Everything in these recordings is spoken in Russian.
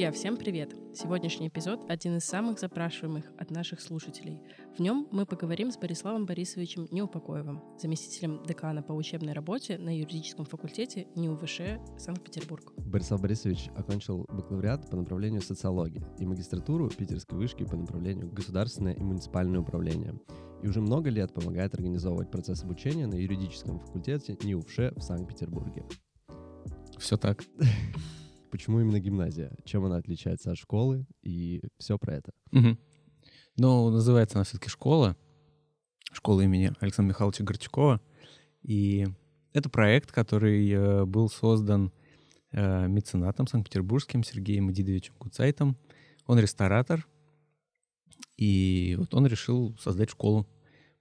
Друзья, всем привет! Сегодняшний эпизод — один из самых запрашиваемых от наших слушателей. В нем мы поговорим с Бориславом Борисовичем Неупокоевым, заместителем декана по учебной работе на юридическом факультете НИУВШ Санкт-Петербург. Борислав Борисович окончил бакалавриат по направлению социологии и магистратуру Питерской вышки по направлению государственное и муниципальное управление. И уже много лет помогает организовывать процесс обучения на юридическом факультете НИУВШ в Санкт-Петербурге. Все так. Почему именно гимназия? Чем она отличается от школы? И все про это. Угу. Ну, называется она все-таки школа. Школа имени Александра Михайловича Горчакова. И это проект, который э, был создан э, меценатом санкт-петербургским Сергеем Медидовичем Куцайтом. Он ресторатор. И вот он решил создать школу.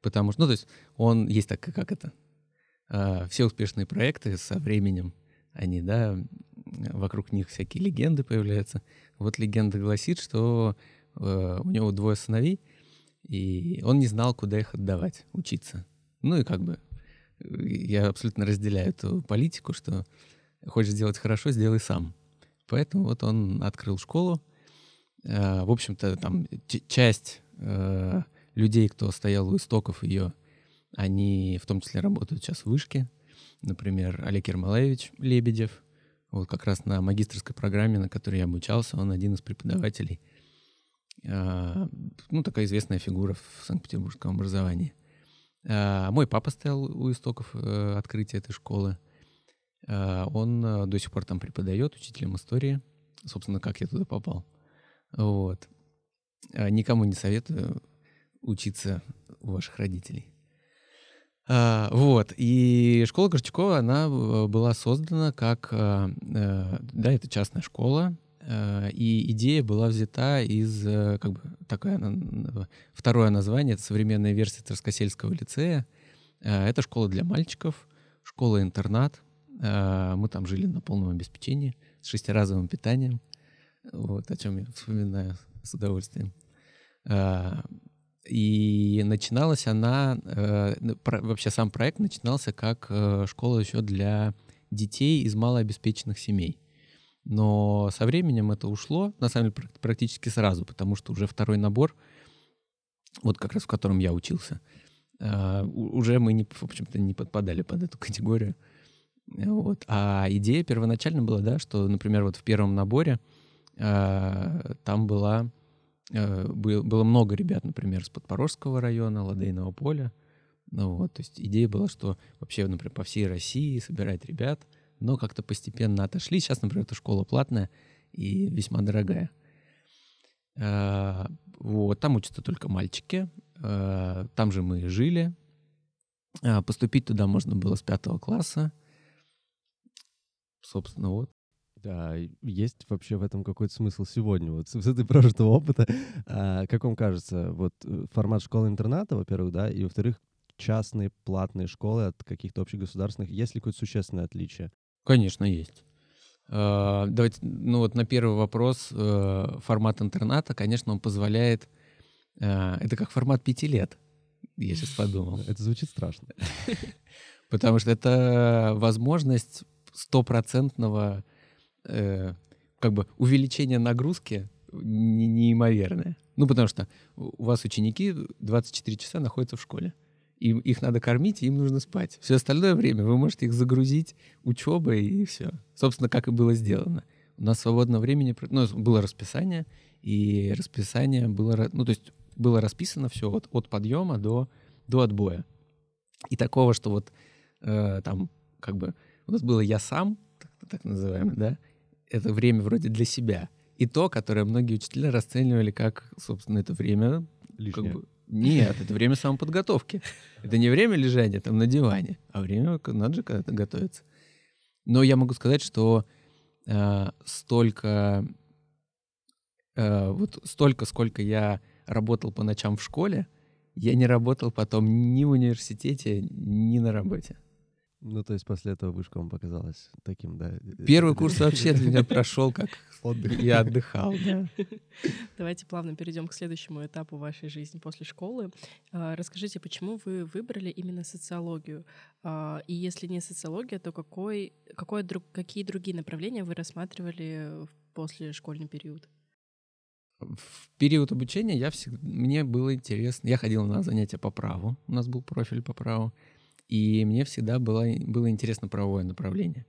Потому что, ну, то есть он, есть так, как это, э, все успешные проекты со временем, они, да, вокруг них всякие легенды появляются. Вот легенда гласит, что э, у него двое сыновей, и он не знал, куда их отдавать, учиться. Ну и как бы э, я абсолютно разделяю эту политику, что хочешь сделать хорошо, сделай сам. Поэтому вот он открыл школу. Э, в общем-то, там часть э, людей, кто стоял у истоков ее, они в том числе работают сейчас в вышке. Например, Олег Ермолаевич Лебедев — вот как раз на магистрской программе, на которой я обучался, он один из преподавателей. А, ну, такая известная фигура в Санкт-Петербургском образовании. А, мой папа стоял у истоков э, открытия этой школы. А, он э, до сих пор там преподает, учителем истории. Собственно, как я туда попал. Вот. Никому не советую учиться у ваших родителей. А, вот. И школа Горчакова, она э, была создана как... Э, э, да, это частная школа, и идея была взята из, как бы, такое второе название, это современная версия Троскосельского лицея. Это школа для мальчиков, школа-интернат. Мы там жили на полном обеспечении, с шестиразовым питанием, вот, о чем я вспоминаю с удовольствием. И начиналась она, э, ну, вообще сам проект начинался как э, школа еще для детей из малообеспеченных семей. Но со временем это ушло, на самом деле практически сразу, потому что уже второй набор, вот как раз в котором я учился, э, уже мы, не, в общем-то, не подпадали под эту категорию. Вот. А идея первоначально была, да, что, например, вот в первом наборе там была Э, было много ребят, например, с Подпорожского района, Ладейного поля. Ну вот, то есть идея была, что вообще, например, по всей России собирать ребят, но как-то постепенно отошли. Сейчас, например, эта школа платная и весьма дорогая. Э, вот, там учатся только мальчики. Э, там же мы жили. Поступить туда можно было с пятого класса. Собственно, вот. Да, есть вообще в этом какой-то смысл сегодня, вот с высоты прожитого опыта. А, как вам кажется, вот э, формат школы-интерната, во-первых, да, и, во-вторых, частные платные школы от каких-то общегосударственных, есть ли какое-то существенное отличие? Конечно, есть. А, давайте, ну вот на первый вопрос, э, формат интерната, конечно, он позволяет, э, это как формат пяти лет, я сейчас подумал. Это звучит страшно. Потому что это возможность стопроцентного э, как бы увеличение нагрузки не, неимоверное. Ну, потому что у вас ученики 24 часа находятся в школе. Им, их надо кормить, им нужно спать. Все остальное время вы можете их загрузить учебой и все. Собственно, как и было сделано. У нас свободного времени, ну, было расписание, и расписание было, ну, то есть было расписано все от, от подъема до, до отбоя. И такого, что вот э, там, как бы, у нас было я сам, так, так называемый, да, это время вроде для себя. И то, которое многие учителя расценивали как, собственно, это время... Лишнее. Как бы, нет, это время самоподготовки. Это не время лежания там на диване, а время, надо же когда-то готовиться. Но я могу сказать, что э, столько, э, вот столько, сколько я работал по ночам в школе, я не работал потом ни в университете, ни на работе. Ну, то есть после этого вышка вам показалась таким, да? Э, Первый курс вообще для меня прошел как отдых. Я отдыхал, да. Давайте плавно перейдем к следующему этапу вашей жизни после школы. А, расскажите, почему вы выбрали именно социологию? А, и если не социология, то какой, какой, какие другие направления вы рассматривали после школьный период? В период обучения я всегда, мне было интересно. Я ходил на занятия по праву. У нас был профиль по праву. И мне всегда было, было интересно правовое направление.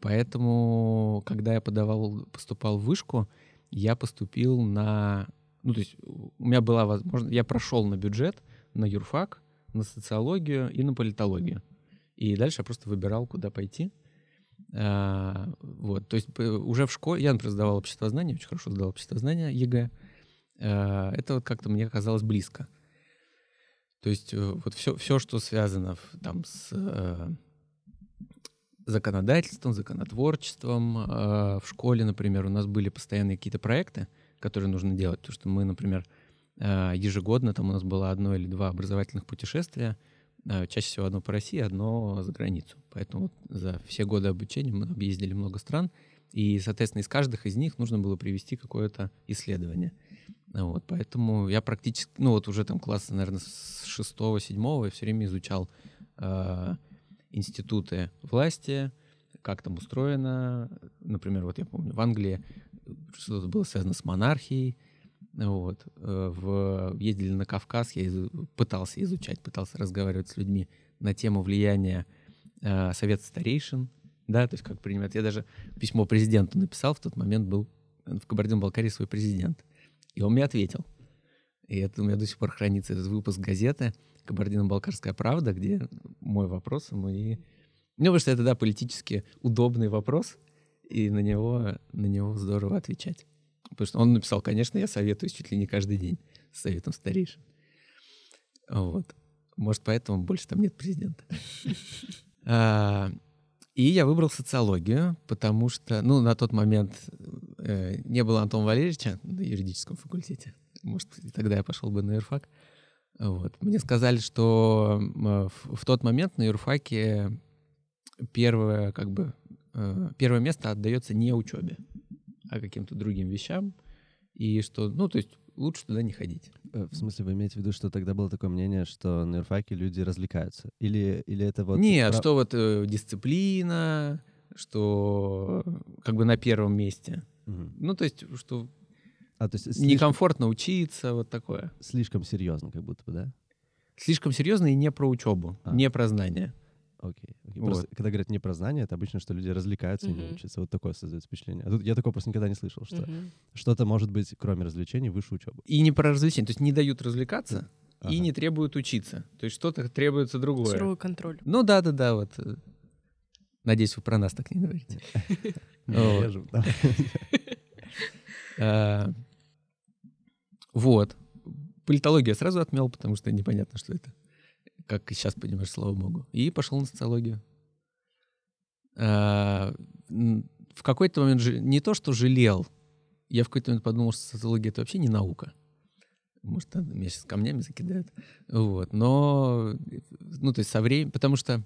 Поэтому, когда я подавал, поступал в вышку, я поступил на... Ну, то есть у меня была возможность... Я прошел на бюджет, на юрфак, на социологию и на политологию. И дальше я просто выбирал, куда пойти. А, вот, то есть уже в школе, я, например, сдавал обществознание, очень хорошо сдал обществознание, ЕГЭ. А, это вот как-то мне казалось близко. То есть э, вот все, все что связано там с э, законодательством, законотворчеством. Э, в школе, например, у нас были постоянные какие-то проекты, которые нужно делать, потому что мы, например, ежегодно там у нас было одно или два образовательных путешествия — чаще всего одно по России, одно за границу. Поэтому вот за все годы обучения мы объездили много стран, и, соответственно, из каждых из них нужно было привести какое-то исследование. Вот, поэтому я практически, ну вот уже там класса, наверное, с шестого, седьмого я все время изучал э, институты власти, как там устроено. Например, вот я помню, в Англии что-то было связано с монархией, вот. Э, в, ездили на Кавказ, я из, пытался изучать, пытался разговаривать с людьми на тему влияния э, Совета старейшин, да, то есть как принимать. Я даже письмо президенту написал, в тот момент был в Кабардино-Балкарии свой президент. И он мне ответил. И это у меня до сих пор хранится этот выпуск газеты «Кабардино-Балкарская правда», где мой вопрос ему и... Ну, потому что это, да, политически удобный вопрос, и на него, на него здорово отвечать. Потому что он написал, конечно, я советую чуть ли не каждый день с советом старейшин. Вот. Может, поэтому больше там нет президента. А, и я выбрал социологию, потому что, ну, на тот момент не было Антона Валерьевича на юридическом факультете. Может, тогда я пошел бы на юрфак. Вот. Мне сказали, что в, в тот момент на юрфаке первое, как бы, э, первое место отдается не учебе а каким-то другим вещам, и что, ну, то есть лучше туда не ходить. Э, в смысле, вы имеете в виду, что тогда было такое мнение, что на юрфаке люди развлекаются? Или, или это вот... Нет, прав... что вот э, дисциплина, что как бы на первом месте. Угу. Ну, то есть, что а, то есть слишком... некомфортно учиться, вот такое. Слишком серьезно, как будто бы, да? Слишком серьезно и не про учебу, а. не про знания. Окей. окей. Вот. Просто, когда говорят не про знания, это обычно, что люди развлекаются mm-hmm. и не учатся. Вот такое создает впечатление. А тут я такого просто никогда не слышал, что mm-hmm. что-то может быть, кроме развлечений, выше учебы. И не про развлечения. То есть не дают развлекаться ага. и не требуют учиться. То есть что-то требуется другое. Суровый контроль. Ну да-да-да, вот. Надеюсь, вы про нас так не говорите. А, вот. Политологию я сразу отмел, потому что непонятно, что это как сейчас понимаешь, слава богу. И пошел на социологию. А, в какой-то момент не то, что жалел, я в какой-то момент подумал, что социология это вообще не наука. Может, меня сейчас камнями закидают. Вот. Но, ну, то есть со временем, потому что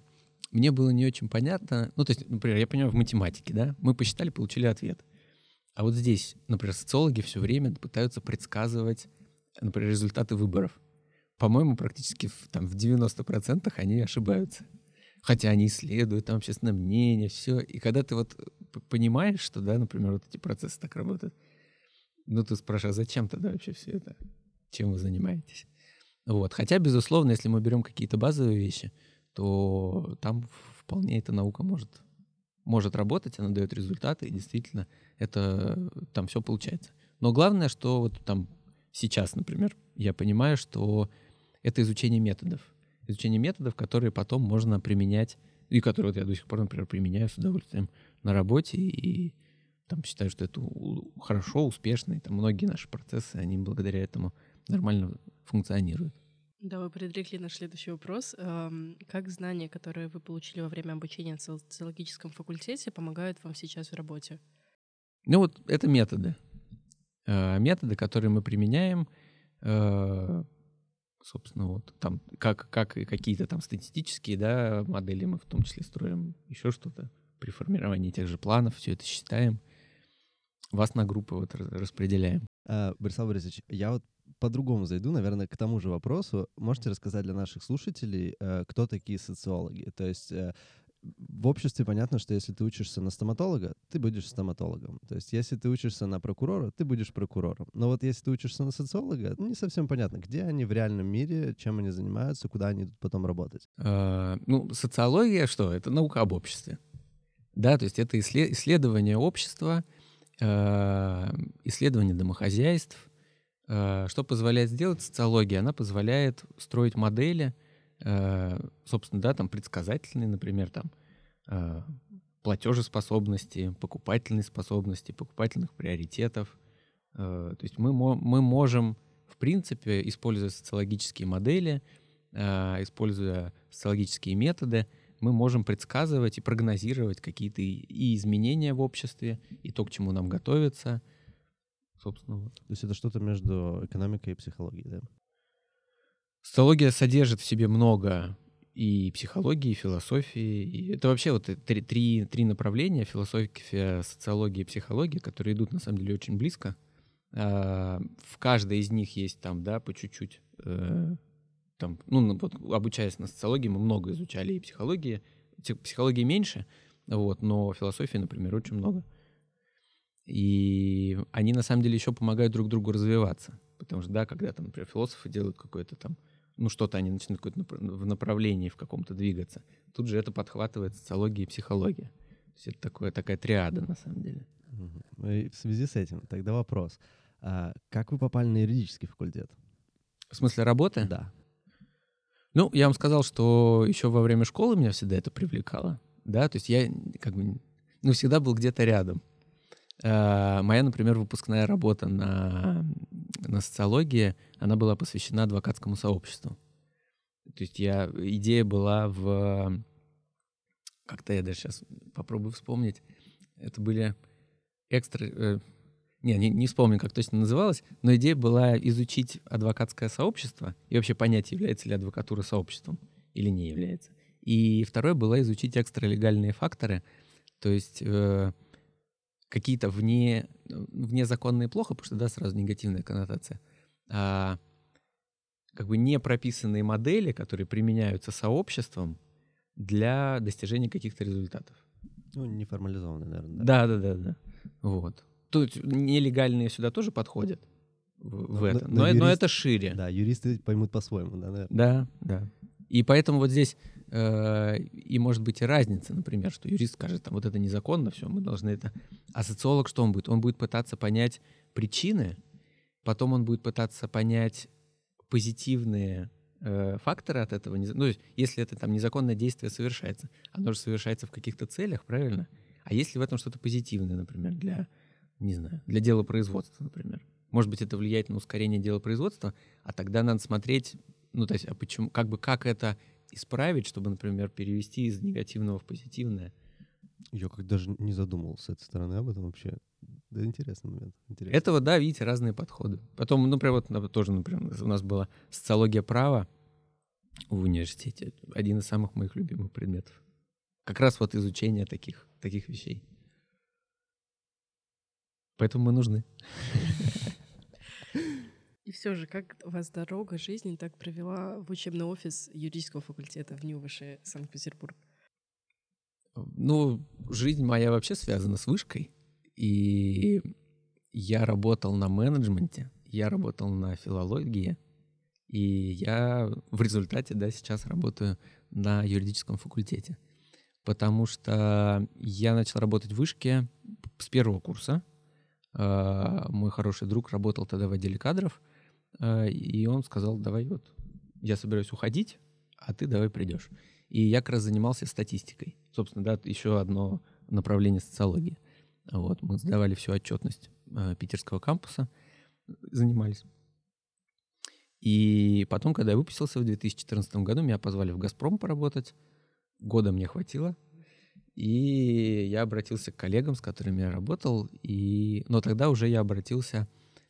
мне было не очень понятно. Ну, то есть, например, я понимаю, в математике, да, мы посчитали, получили ответ. А вот здесь, например, социологи все время пытаются предсказывать, например, результаты выборов по-моему, практически в, там, в 90% они ошибаются. Хотя они исследуют там общественное мнение, все. И когда ты вот понимаешь, что, да, например, вот эти процессы так работают, ну, ты спрашиваешь, а зачем тогда вообще все это? Чем вы занимаетесь? Вот. Хотя, безусловно, если мы берем какие-то базовые вещи, то там вполне эта наука может, может работать, она дает результаты, и действительно это там все получается. Но главное, что вот там сейчас, например, я понимаю, что это изучение методов. Изучение методов, которые потом можно применять, и которые вот я до сих пор, например, применяю с удовольствием на работе, и там считаю, что это хорошо, успешно, и там многие наши процессы, они благодаря этому нормально функционируют. Да, вы предрекли наш следующий вопрос. Как знания, которые вы получили во время обучения на социологическом факультете, помогают вам сейчас в работе? Ну вот это методы. Э, методы, которые мы применяем, э, собственно, вот там, как, как и какие-то там статистические, да, модели мы в том числе строим, еще что-то при формировании тех же планов, все это считаем, вас на группы вот распределяем. Борислав Борисович, я вот по-другому зайду, наверное, к тому же вопросу. Можете рассказать для наших слушателей, э, кто такие социологи? То есть в обществе понятно, что если ты учишься на стоматолога, ты будешь стоматологом. То есть если ты учишься на прокурора, ты будешь прокурором. Но вот если ты учишься на социолога, не совсем понятно, где они в реальном мире, чем они занимаются, куда они идут потом работать. А, ну, социология что? Это наука об обществе. Да, то есть это исследование общества, а, исследование домохозяйств. А, что позволяет сделать социология? Она позволяет строить модели, собственно, да, там предсказательные, например, там э, платежеспособности, покупательной способности, покупательных приоритетов. Э, то есть мы, мы можем, в принципе, используя социологические модели, э, используя социологические методы, мы можем предсказывать и прогнозировать какие-то и изменения в обществе, и то, к чему нам готовиться. Собственно, вот. То есть это что-то между экономикой и психологией, да? Социология содержит в себе много и психологии, и философии. И это вообще вот три, три, три направления, философия, социология и психология, которые идут на самом деле очень близко. А, в каждой из них есть там, да, по чуть-чуть. Э, там, ну, вот обучаясь на социологии, мы много изучали и психологии. Психологии меньше, вот, но философии, например, очень много. И они на самом деле еще помогают друг другу развиваться. Потому что, да, когда там, например, философы делают какое-то там ну, что-то они начинают в направлении в каком-то двигаться. Тут же это подхватывает социология и психология. То есть это такое, такая триада на самом деле. Ну и в связи с этим тогда вопрос. А как вы попали на юридический факультет? В смысле работы? Да. Ну, я вам сказал, что еще во время школы меня всегда это привлекало. Да, то есть я как бы, ну, всегда был где-то рядом. А, моя, например, выпускная работа на, на социологии, она была посвящена адвокатскому сообществу. То есть я, идея была в... Как-то я даже сейчас попробую вспомнить. Это были экстра... Э, не, не, не вспомню, как точно называлось, но идея была изучить адвокатское сообщество и вообще понять, является ли адвокатура сообществом или не является. И второе было изучить экстралегальные факторы, то есть... Э, какие-то вне, внезаконные плохо, потому что, да, сразу негативная коннотация, а, как бы не прописанные модели, которые применяются сообществом для достижения каких-то результатов. Ну, неформализованные, наверное. Да, да, да, да. Вот. Тут нелегальные сюда тоже подходят в, в это, но, но, юрист, но это шире. Да, юристы поймут по-своему, да, наверное. Да, да. И поэтому вот здесь э, и может быть и разница, например, что юрист скажет, там, вот это незаконно, все, мы должны это... А социолог что он будет? Он будет пытаться понять причины, потом он будет пытаться понять позитивные э, факторы от этого. Ну, есть, если это там незаконное действие совершается, оно же совершается в каких-то целях, правильно? А если в этом что-то позитивное, например, для, не знаю, для дела производства, например? Может быть, это влияет на ускорение дела производства, а тогда надо смотреть ну, то есть, а почему, как бы, как это исправить, чтобы, например, перевести из негативного в позитивное? Я как даже не задумывался с этой стороны об этом вообще. Да, интересный момент. Интересный. Этого, да, видите, разные подходы. Потом, ну, например, вот тоже, например, у нас была социология права в университете. Один из самых моих любимых предметов. Как раз вот изучение таких, таких вещей. Поэтому мы нужны. И все же, как вас дорога жизни так провела в учебный офис юридического факультета в НИУВШ Санкт-Петербург? Ну, жизнь моя вообще связана с вышкой. И я работал на менеджменте, я работал на филологии, и я в результате, да, сейчас работаю на юридическом факультете. Потому что я начал работать в вышке с первого курса. А, мой хороший друг работал тогда в отделе кадров, Э, и он сказал, давай вот, я собираюсь уходить, а ты давай придешь. И я как раз занимался статистикой. Собственно, да, еще одно направление социологии. Вот, мы сдавали всю отчетность э, питерского кампуса, занимались. И потом, когда я выпустился в 2014 году, меня позвали в «Газпром» поработать. Года мне хватило. И я обратился к коллегам, с которыми я работал. И... Но тогда уже я обратился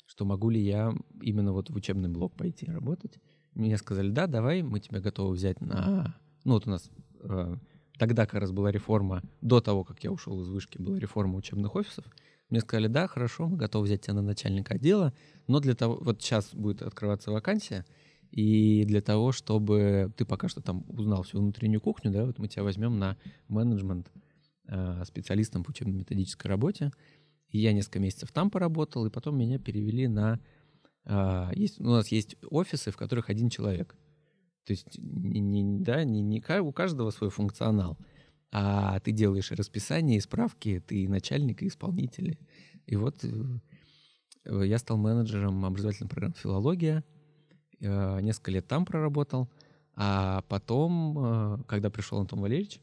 что могу ли я именно вот в учебный блок пойти работать. Мне сказали, да, давай, мы тебя готовы взять на... Ну вот у нас э, тогда как раз была реформа, до того, как я ушел из вышки, была реформа учебных офисов. Мне сказали, да, хорошо, мы готовы взять тебя на начальника отдела, но для того, вот сейчас будет открываться вакансия, И для того, чтобы ты пока что там узнал всю внутреннюю кухню, да, вот мы тебя возьмем на менеджмент э, специалистом по учебно-методической работе. И я несколько месяцев там поработал, и потом меня перевели на... Э, есть, у нас есть офисы, в которых один человек. То есть, не, не, да, не, не, у каждого свой функционал. А ты делаешь расписание, и справки, ты начальник и исполнитель. И вот э, я стал менеджером образовательной программы «Филология», Э, несколько лет там проработал, а потом, э, когда пришел Антон Валерьевич,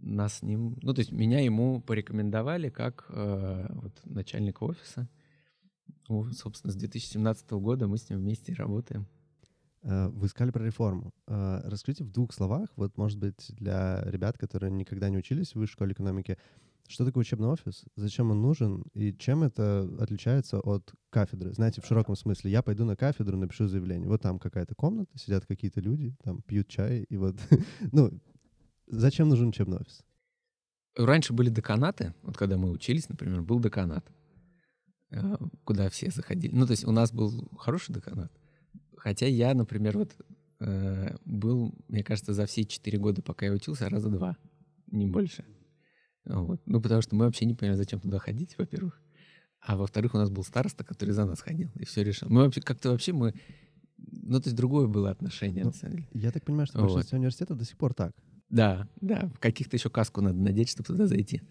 нас с ним, ну, то есть меня ему порекомендовали как э, вот, начальника офиса. Ну, собственно, с 2017 года мы с ним вместе работаем. Вы сказали про реформу. Расскажите в двух словах, вот, может быть, для ребят, которые никогда не учились в высшей школе экономики, что такое учебный офис? Зачем он нужен? И чем это отличается от кафедры? Знаете, в широком смысле. Я пойду на кафедру, напишу заявление. Вот там какая-то комната, сидят какие-то люди, там пьют чай, и вот... ну, зачем нужен учебный офис? Раньше были деканаты. Вот когда мы учились, например, был деканат, э, куда все заходили. Ну, то есть у нас был хороший деканат. Хотя я, например, вот э, был, мне кажется, за все четыре года, пока я учился, раза два, не больше. Вот. Ну, потому что мы вообще не поняли, зачем туда ходить, во-первых. А во-вторых, у нас был староста, который за нас ходил и все решил. Мы вообще как-то вообще мы... Ну, то есть другое было отношение, ну, на самом деле. Я так понимаю, что в большинстве вот. университетов до сих пор так. Да, да. В каких-то еще каску надо надеть, чтобы туда зайти.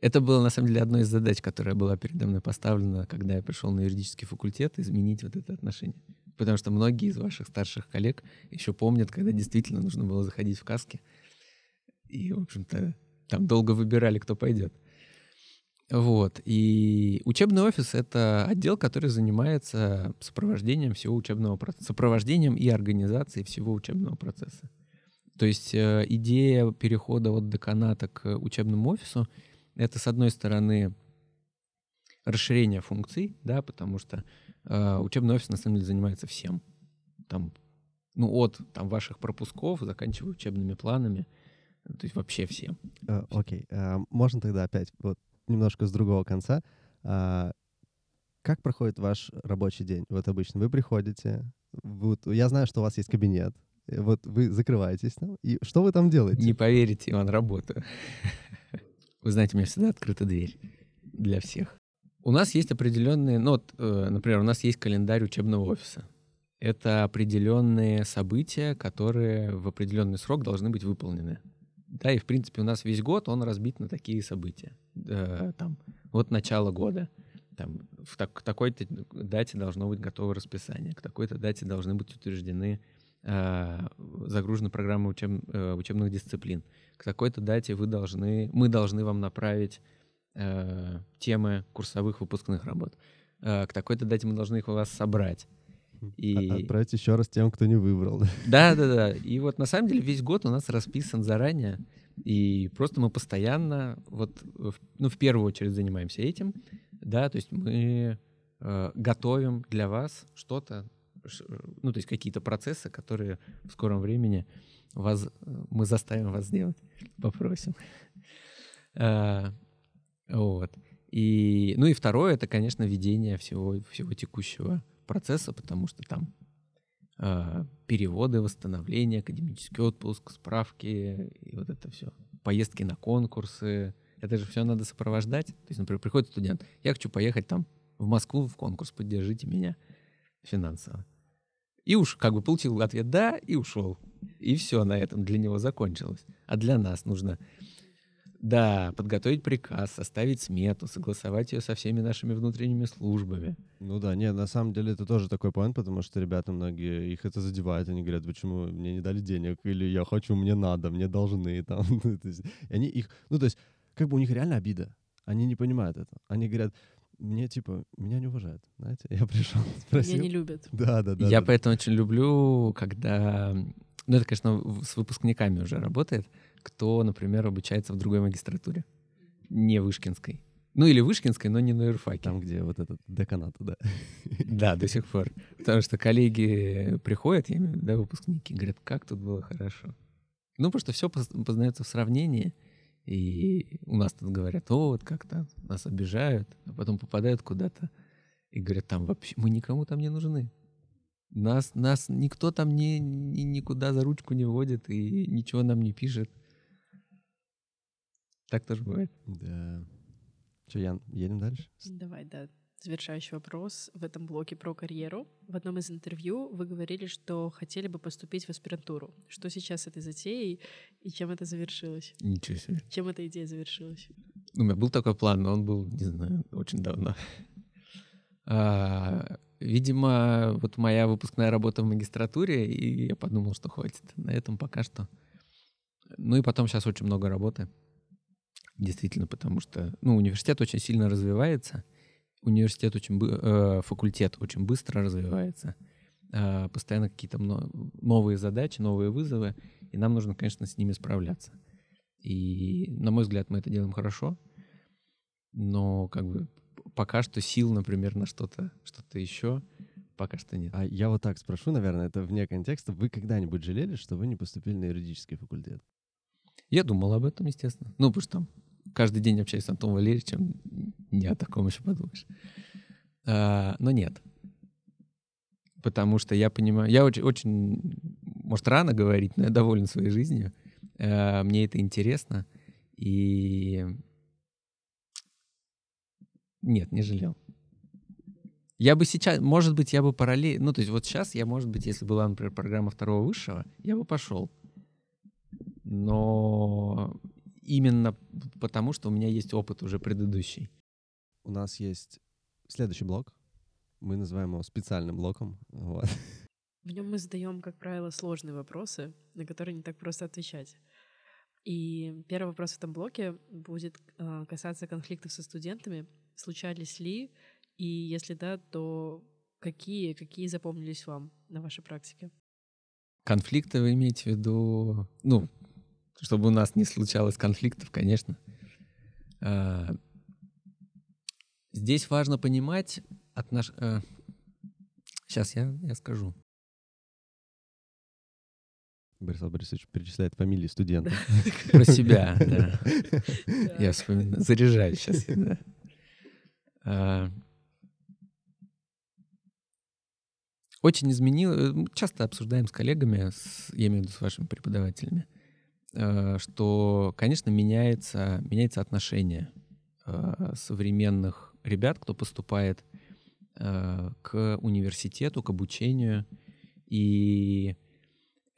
Это было, на самом деле, одной из задач, которая была передо мной поставлена, когда я пришел на юридический факультет, изменить вот это отношение. Потому что многие из ваших старших коллег еще помнят, когда действительно нужно было заходить в каски. И, в общем-то, там долго выбирали, кто пойдет. Вот. И учебный офис — это отдел, который занимается сопровождением всего учебного процесса, сопровождением и организацией всего учебного процесса. То есть э, идея перехода от деканата к учебному офису — это, с одной стороны, расширение функций, да, потому что э, учебный офис, на самом деле, занимается всем. Там, ну, от там, ваших пропусков, заканчивая учебными планами — то есть вообще всем. Э, окей. Uh, uh, можно тогда опять вот немножко с другого конца. Uh, как проходит ваш рабочий день? Вот обычно вы приходите, вот, я знаю, что у вас есть кабинет, вот вы закрываетесь там, и что вы там делаете? Не поверите, Иван, работаю. Вы знаете, у меня всегда открыта дверь для всех. У нас есть определенные, ну вот, э, например, у нас есть календарь учебного офиса. Это определенные события, которые в определенный срок должны быть выполнены. Да, и в принципе у нас весь год он разбит на такие события. Э, там, вот начало года, там, в так, такой-то дате должно быть готово расписание, к такой-то дате должны быть утверждены э, загружены программы учеб, э, учебных дисциплин. К такой-то дате вы должны, мы должны вам направить э, темы курсовых выпускных работ. Э, к такой-то дате мы должны их у вас собрать. И... Отправить еще раз тем, кто не выбрал. Да, да, да. И вот на самом деле весь год у нас расписан заранее. И просто мы постоянно, вот, ну, в первую очередь занимаемся этим, да, то есть мы э, готовим для вас что-то, ну, то есть какие-то процессы, которые в скором времени вас, мы заставим вас сделать, попросим. А, вот. И, ну и второе, это, конечно, ведение всего, всего текущего процесса, потому что там э, переводы, восстановление, академический отпуск, справки и вот это все. Поездки на конкурсы. Это же все надо сопровождать. То есть, например, приходит студент, я хочу поехать там в Москву в конкурс, поддержите меня финансово. И уж как бы получил ответ «да» и ушел. И все на этом для него закончилось. А для нас нужно да, подготовить приказ, составить смету, согласовать ее со всеми нашими внутренними службами. Ну да, нет, на самом деле это тоже такой поинт, потому что ребята многие, их это задевает, они говорят, почему мне не дали денег, или я хочу, мне надо, мне должны, там, они их, ну то есть, как бы у них реально обида, они не понимают это, они говорят, мне типа, меня не уважают, знаете, я пришел, спросил. Меня не любят. Да, да, да. Я да, поэтому да. очень люблю, когда, ну это, конечно, с выпускниками уже работает, кто, например, обучается в другой магистратуре, не Вышкинской. Ну или Вышкинской, но не на юрфаке. Там, где вот этот деканат, да. Да, до сих пор. Потому что коллеги приходят, я имею в виду, да, выпускники, говорят, как тут было хорошо. Ну, потому что все познается в сравнении. И у нас тут говорят, о, вот как-то нас обижают, а потом попадают куда-то и говорят, там вообще мы никому там не нужны. Нас, нас никто там ни, ни, никуда за ручку не водит и ничего нам не пишет. Так тоже бывает. Да. Че, Ян, едем дальше? Давай, да. Завершающий вопрос в этом блоке про карьеру. В одном из интервью вы говорили, что хотели бы поступить в аспирантуру. Что сейчас с этой затеей и чем это завершилось? Ничего себе. Чем эта идея завершилась? У меня был такой план, но он был, не знаю, очень давно. А, видимо, вот моя выпускная работа в магистратуре, и я подумал, что хватит на этом пока что. Ну и потом сейчас очень много работы. Действительно, потому что ну, университет очень сильно развивается — университет очень, э, факультет очень быстро развивается, э, постоянно какие-то новые задачи, новые вызовы, и нам нужно, конечно, с ними справляться. И, на мой взгляд, мы это делаем хорошо, но как бы пока что сил, например, на что-то, что-то еще пока что нет. А я вот так спрошу, наверное, это вне контекста. Вы когда-нибудь жалели, что вы не поступили на юридический факультет? Я думал об этом, естественно. Ну, потому что там каждый день общаюсь с Антоном Валерьевичем, не о таком еще подумаешь. А, но нет. Потому что я понимаю, я очень, очень, может, рано говорить, но я доволен своей жизнью. А, мне это интересно. И нет, не жалел. Я бы сейчас, может быть, я бы параллельно, ну, то есть вот сейчас я, может быть, если была, например, программа второго высшего, я бы пошел. Но именно потому, что у меня есть опыт уже предыдущий. У нас есть следующий блок. Мы называем его специальным блоком. Вот. В нем мы задаем, как правило, сложные вопросы, на которые не так просто отвечать. И первый вопрос в этом блоке будет э, касаться конфликтов со студентами. Случались ли? И если да, то какие, какие запомнились вам на вашей практике? Конфликты вы имеете в виду, ну, чтобы у нас не случалось конфликтов, конечно. А, здесь важно понимать отнош... Сейчас а, я, я скажу. Борислав Борисович перечисляет фамилии студентов. Про себя, да. Я вспоминаю. Заряжаю сейчас. А, очень изменил. Часто обсуждаем с коллегами, с, я имею в виду с вашими преподавателями, Э, что, конечно, меняется, меняется отношение э, современных ребят, кто поступает э, к университету, к обучению. И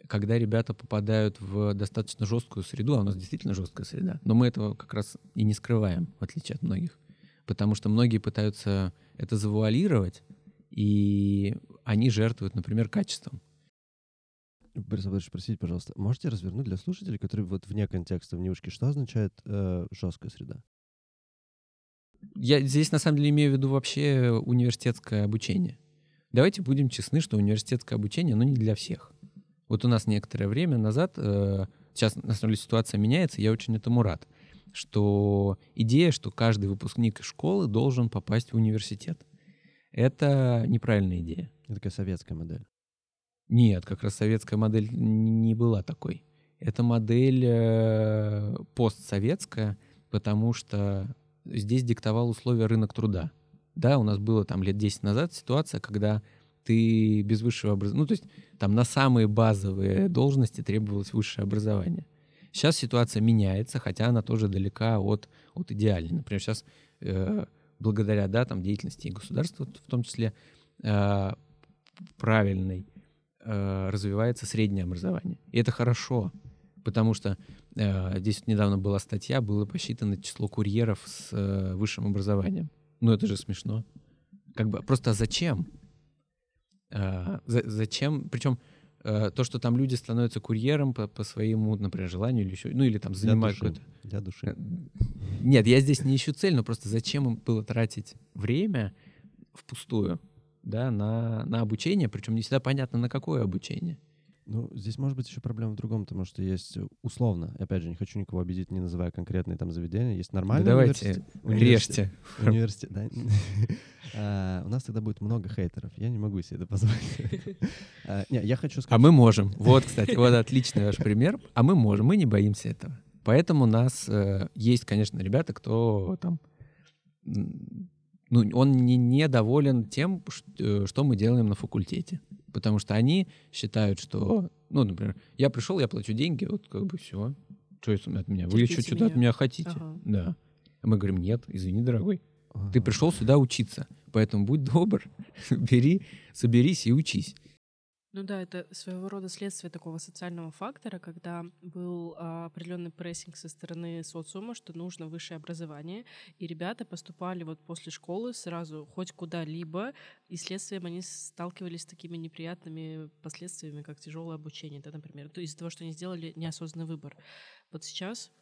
когда ребята попадают в достаточно жесткую среду, а у нас действительно жесткая среда, но мы этого как раз и не скрываем, в отличие от многих. Потому что многие пытаются это завуалировать, и они жертвуют, например, качеством. Борис Абдович, спросите, пожалуйста, можете развернуть для слушателей, которые вот вне контекста в ушки, что означает э, жесткая среда? Я здесь на самом деле имею в виду вообще университетское обучение. Давайте будем честны, что университетское обучение, оно не для всех. Вот у нас некоторое время назад, э, сейчас на самом деле ситуация меняется, я очень этому рад, что идея, что каждый выпускник школы должен попасть в университет, это неправильная идея. Это такая советская модель. Нет, как раз советская модель не была такой. Это модель э, постсоветская, потому что здесь диктовал условия рынок труда. Да, у нас было там лет 10 назад ситуация, когда ты без высшего образования, ну то есть там на самые базовые должности требовалось высшее образование. Сейчас ситуация меняется, хотя она тоже далека от, от идеальной. Например, сейчас э, благодаря да, там, деятельности и государства, в том числе э, правильной, Э, развивается среднее образование. И это хорошо, потому что э, здесь недавно была статья, было посчитано число курьеров с э, высшим образованием. Ну это же смешно. Как бы просто зачем? Э, за, зачем? Причем э, то, что там люди становятся курьером по, по своему, например, желанию или еще, ну или там занимают какой-то. Для души. Э, нет, я здесь не ищу цель, но просто зачем им было тратить время впустую? Да, на, на обучение, причем не всегда понятно, на какое обучение. Ну, здесь может быть еще проблема в другом, потому что есть условно, опять же, не хочу никого обидеть, не называя конкретные там заведения, есть нормальные да Давайте, режьте. Университет, да. У нас тогда будет много хейтеров, я не могу себе это позволить. А, не, я хочу сказать... А мы можем. Вот, кстати, вот отличный ваш пример. А мы можем, мы не боимся этого. Поэтому у нас э, есть, конечно, ребята, кто там ну, он не, недоволен тем, э, что мы делаем на факультете. Потому что они считают, что, ну, например, я пришел, я плачу деньги, вот как бы все. Что от меня? Вы еще что-то от меня хотите? Ага. Да. А мы говорим, нет, извини, дорогой. Ага. Ты пришел сюда учиться, поэтому будь добр, бери, соберись и учись. Ну да, это своего рода следствие такого социального фактора, когда был а, определенный прессинг со стороны социума, что нужно высшее образование, и ребята поступали вот после школы сразу хоть куда-либо, и следствием они сталкивались с такими неприятными последствиями, как тяжелое обучение, да, например, то из-за того, что они сделали неосознанный выбор. Вот сейчас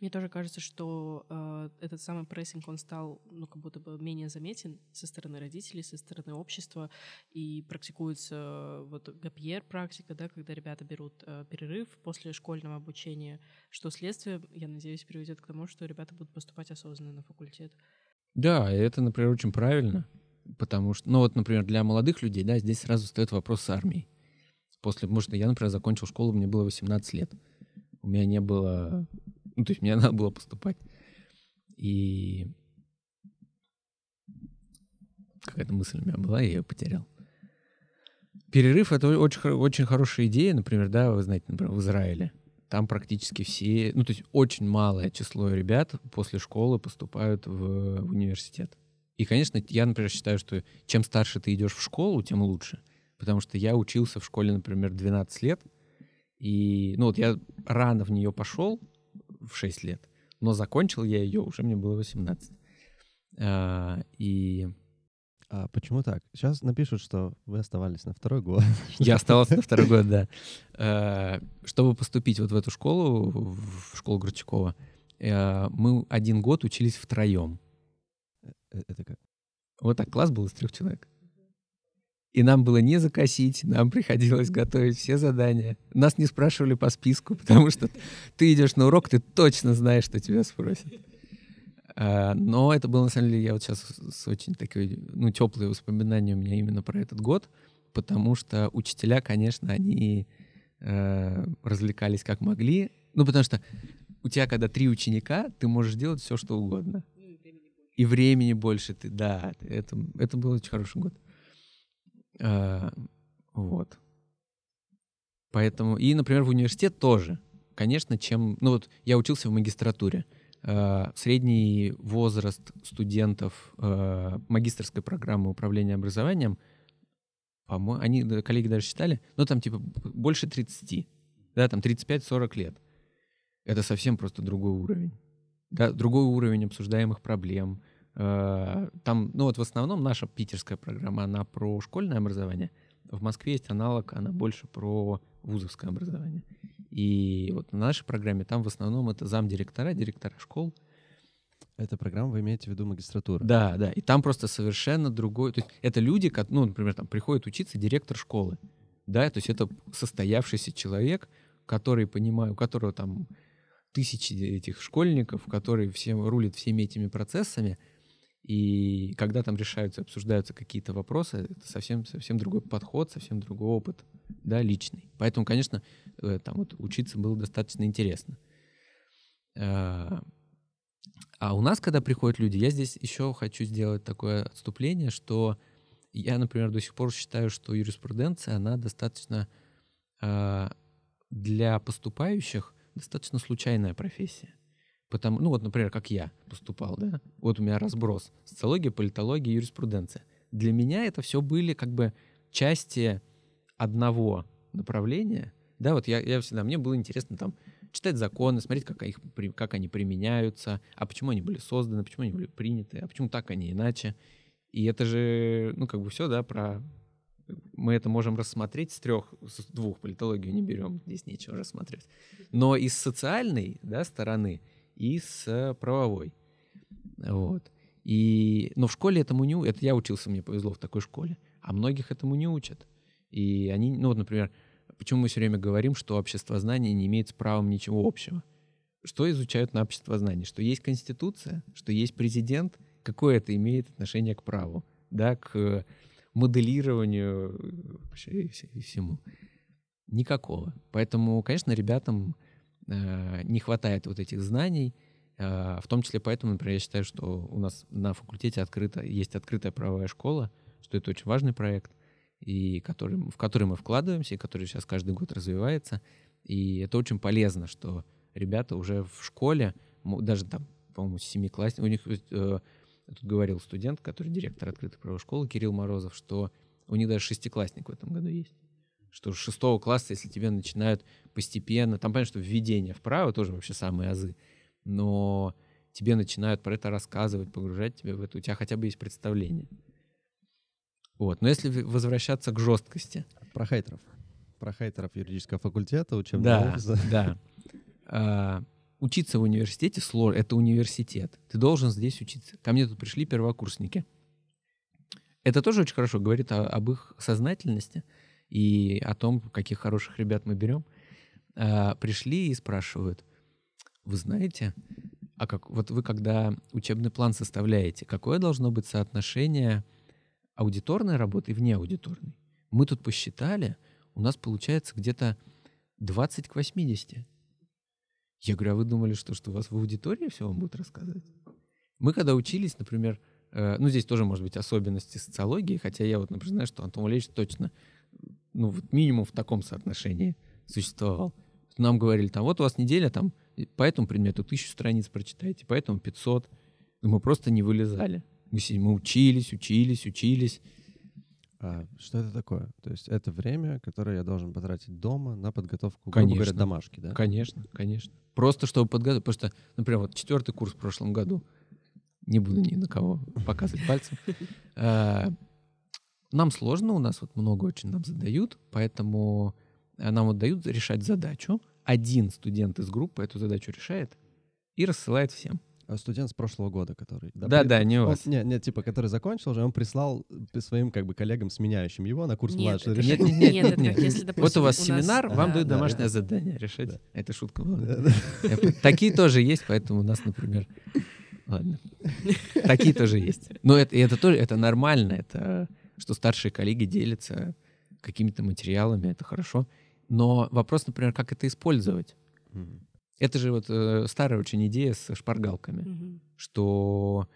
мне тоже кажется, что э, этот самый прессинг, он стал, ну, как будто бы менее заметен со стороны родителей, со стороны общества, и практикуется вот гапьер практика, да, когда ребята берут э, перерыв после школьного обучения, что следствие, я надеюсь, приведет к тому, что ребята будут поступать осознанно на факультет. Да, это, например, очень правильно, потому что, ну вот, например, для молодых людей, да, здесь сразу стоит вопрос с армией. После, что я, например, закончил школу, мне было 18 лет. У меня не было ну, то есть мне надо было поступать. И какая-то мысль у меня была, я ее потерял. Перерыв — это очень, очень хорошая идея, например, да, вы знаете, например, в Израиле. Там практически все, ну, то есть очень малое число ребят после школы поступают в, в университет. И, конечно, я, например, считаю, что чем старше ты идешь в школу, тем лучше. Потому что я учился в школе, например, 12 лет, и, ну, вот я рано в нее пошел, в 6 лет. Но закончил я ее, уже мне было 18. А, и... А почему так? Сейчас напишут, что вы оставались на второй год. Я оставался на второй год, да. А, чтобы поступить вот в эту школу, в школу Горчакова, а, мы один год учились втроем. Э, э, это как? Вот так класс был из трех человек. И нам было не закосить, нам приходилось готовить все задания. Нас не спрашивали по списку, потому что ты идешь на урок, ты точно знаешь, что тебя спросят. А, но это было, на самом деле, я вот сейчас с очень такой, ну, теплые воспоминания у меня именно про этот год, потому что учителя, конечно, они э, развлекались как могли. Ну, потому что у тебя, когда три ученика, ты можешь делать все, что угодно. И времени больше ты, да, это, это был очень хороший год. А, вот. Поэтому, и, например, в университет тоже. Конечно, чем... Ну вот я учился в магистратуре. А, средний возраст студентов а, магистрской программы управления образованием, по-моему, они, коллеги даже считали, ну там типа больше 30, да, там 35-40 лет. Это совсем просто другой уровень. Да, другой уровень обсуждаемых проблем, Э, там, ну вот в основном наша питерская программа, она про школьное образование. В Москве есть аналог, она больше про вузовское образование. И вот на нашей программе там в основном это замдиректора, директора школ. Эта программа вы имеете в виду магистратуру? Да, да. И там просто совершенно другой. То есть это люди, ну, например, там приходит учиться директор школы. Да, то есть это состоявшийся человек, который понимает, у которого там тысячи этих школьников, который всем рулит всеми этими процессами, и когда там решаются, обсуждаются какие-то вопросы, это совсем, совсем другой подход, совсем другой опыт, да, личный. Поэтому, конечно, э, там вот учиться было достаточно интересно. А, а у нас, когда приходят люди, я здесь еще хочу сделать такое отступление, что я, например, до сих пор считаю, что юриспруденция, она достаточно а, для поступающих достаточно случайная профессия. Потому, ну вот, например, как я поступал, да, вот у меня разброс. Социология, политология, юриспруденция. Для меня это все были как бы части одного направления. Да, вот я, я всегда, мне было интересно там читать законы, смотреть, как, их, как они применяются, а почему они были созданы, почему они были приняты, а почему так, они иначе. И это же, ну, как бы все, да, про... Мы это можем рассмотреть с трех, с двух политологию не берем, здесь нечего рассматривать. Но из социальной, да, стороны и с правовой. Вот. И, но в школе этому не Это я учился, мне повезло в такой школе. А многих этому не учат. И они, ну вот, например, почему мы все время говорим, что общество знания не имеет с правом ничего общего? Что изучают на общество знания? Что есть Конституция, что есть президент. Какое это имеет отношение к праву? Да, к моделированию и всему? Никакого. Поэтому, конечно, ребятам Э, не хватает вот этих знаний, В том числе поэтому, например, я считаю, что у нас на факультете открыто, есть открытая правовая школа, что это очень важный проект, и который, в который мы вкладываемся, и который сейчас каждый год развивается. И это очень полезно, что ребята уже в школе, даже там, по-моему, семиклассник, у них, э, тут говорил студент, который директор открытой правовой школы, Кирилл Морозов, что у них даже шестиклассник в этом году есть. Что с шестого класса, если тебе начинают постепенно, там понятно, что введение в право тоже вообще самые азы, но тебе начинают про это рассказывать, погружать тебя в это, у тебя хотя бы есть представление. Вот. Но если возвращаться к жесткости. Про хейтеров. Про хейтеров юридического факультета, учебного да, офиса. Да. А, учиться в университете сложно. Это университет. Ты должен здесь учиться. Ко мне тут пришли первокурсники. Это тоже очень хорошо говорит о, об их сознательности и о том, каких хороших ребят мы берем. А, пришли и спрашивают, вы знаете, а как вот вы когда учебный план составляете, какое должно быть соотношение аудиторной работы и вне аудиторной. Мы тут посчитали, у нас получается где-то 20 к 80. Я говорю, а вы думали, что, что у вас в аудитории все вам будут рассказывать? Мы когда учились, например, э, ну здесь тоже может быть особенности социологии, хотя я вот, например, знаю, что Антон Валерьевич точно, ну вот минимум в таком соотношении существовал. Нам говорили, там, вот у вас неделя, там, по этому предмету тысячу страниц прочитайте, по этому 500. Мы просто не вылезали. Мы, мы учились, учились, учились. А что это такое? То есть это время, которое я должен потратить дома на подготовку, конечно, говоря, домашки, да? Конечно, конечно. Просто чтобы подготовить. Потому что, например, вот четвертый курс в прошлом году, не буду ни на кого показывать пальцем, а, нам сложно, у нас вот много очень нам задают, поэтому нам вот дают решать задачу. Один студент из группы эту задачу решает и рассылает всем. А студент с прошлого года, который... Да, да, да не у вас. Нет, нет, типа, который закончил уже, он прислал своим как бы коллегам, сменяющим его на курс нет, младшего нет, нет, нет, нет, Если, допустим, вот у вас у семинар, нас... вам а, дают да, домашнее это... задание решать. Да. Это шутка была. Да, да. Такие тоже есть, поэтому у нас, например... Ладно. Такие тоже есть. Но это, это тоже это нормально, это что старшие коллеги делятся какими-то материалами, это хорошо. Но вопрос, например, как это использовать? Это же вот э, старая очень идея с шпаргалками, mm-hmm. что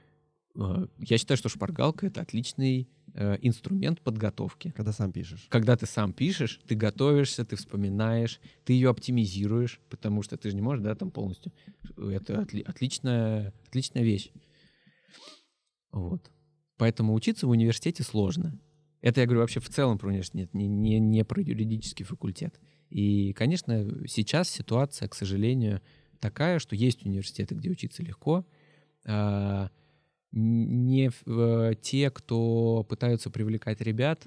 э, я считаю, что шпаргалка это отличный э, инструмент подготовки. Когда сам пишешь. Когда ты сам пишешь, ты готовишься, ты вспоминаешь, ты ее оптимизируешь, потому что ты же не можешь, да, там полностью. Это отли- отличная, отличная вещь. Вот. Поэтому учиться в университете сложно. Это я говорю вообще в целом про университет, не, не, не про юридический факультет. И, конечно, сейчас ситуация, к сожалению, такая, что есть университеты, где учиться легко. А, не э, те, кто пытаются привлекать ребят,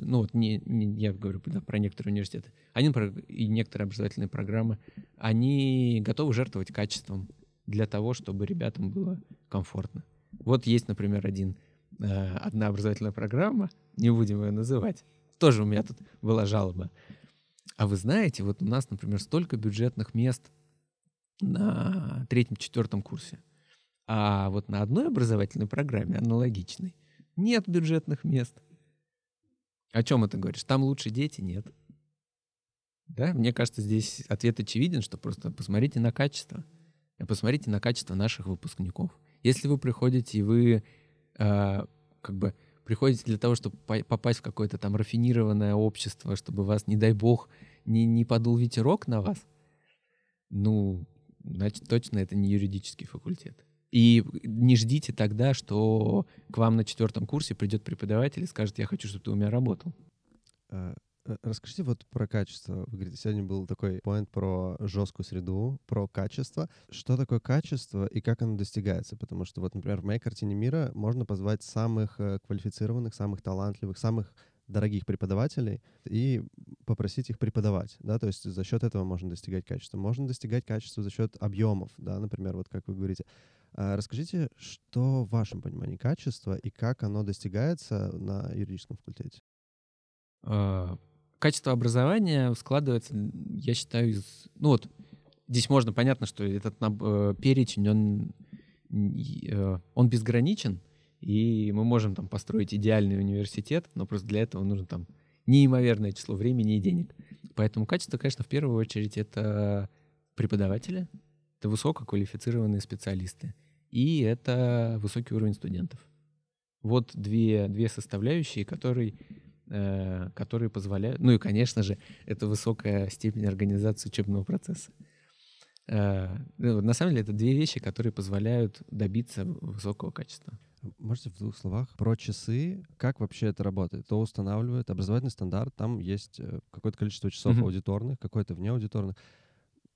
ну вот не, не я говорю да, про некоторые университеты, они и некоторые образовательные программы, они готовы жертвовать качеством для того, чтобы ребятам было комфортно. Вот есть, например, один, э, одна образовательная программа, не будем ее называть, тоже у меня тут была жалоба. А вы знаете, вот у нас, например, столько бюджетных мест на третьем-четвертом курсе. А вот на одной образовательной программе, аналогичной, нет бюджетных мест. О чем это говоришь? Там лучше дети? Нет. Да, мне кажется, здесь ответ очевиден, что просто посмотрите на качество. Посмотрите на качество наших выпускников. Если вы приходите и вы э, как бы приходите для того, чтобы попасть в какое-то там рафинированное общество, чтобы вас, не дай бог, не, не подул ветерок на вас, ну, значит, точно это не юридический факультет. И не ждите тогда, что к вам на четвертом курсе придет преподаватель и скажет, я хочу, чтобы ты у меня работал. А, Э, расскажите вот про качество. Вы говорите, сегодня был такой поинт про жесткую среду, про качество. Что такое качество и как оно достигается? Потому что вот, например, в моей картине мира можно позвать самых э, квалифицированных, самых талантливых, самых дорогих преподавателей и попросить их преподавать, да, то есть за счет этого можно достигать качества. Можно достигать качества за счет объемов, да, например, вот как вы говорите. А расскажите, что в вашем понимании качество и как оно достигается на юридическом факультете? Качество образования складывается, я считаю, из... Ну вот, здесь можно, понятно, что этот э, перечень, он, э, он безграничен, и мы можем там построить идеальный университет, но просто для этого нужно там неимоверное число времени и денег. Поэтому качество, конечно, в первую очередь это преподаватели, это высококвалифицированные специалисты, и это высокий уровень студентов. Вот две, две составляющие, которые, которые позволяют... Ну и, конечно же, это высокая степень организации учебного процесса. Э, ну, на самом деле, это две вещи, которые позволяют добиться высокого качества. Можете в двух словах про часы, как вообще это работает? Кто устанавливает образовательный стандарт, там есть э, какое-то количество часов mm-hmm. аудиторных, какое-то внеаудиторных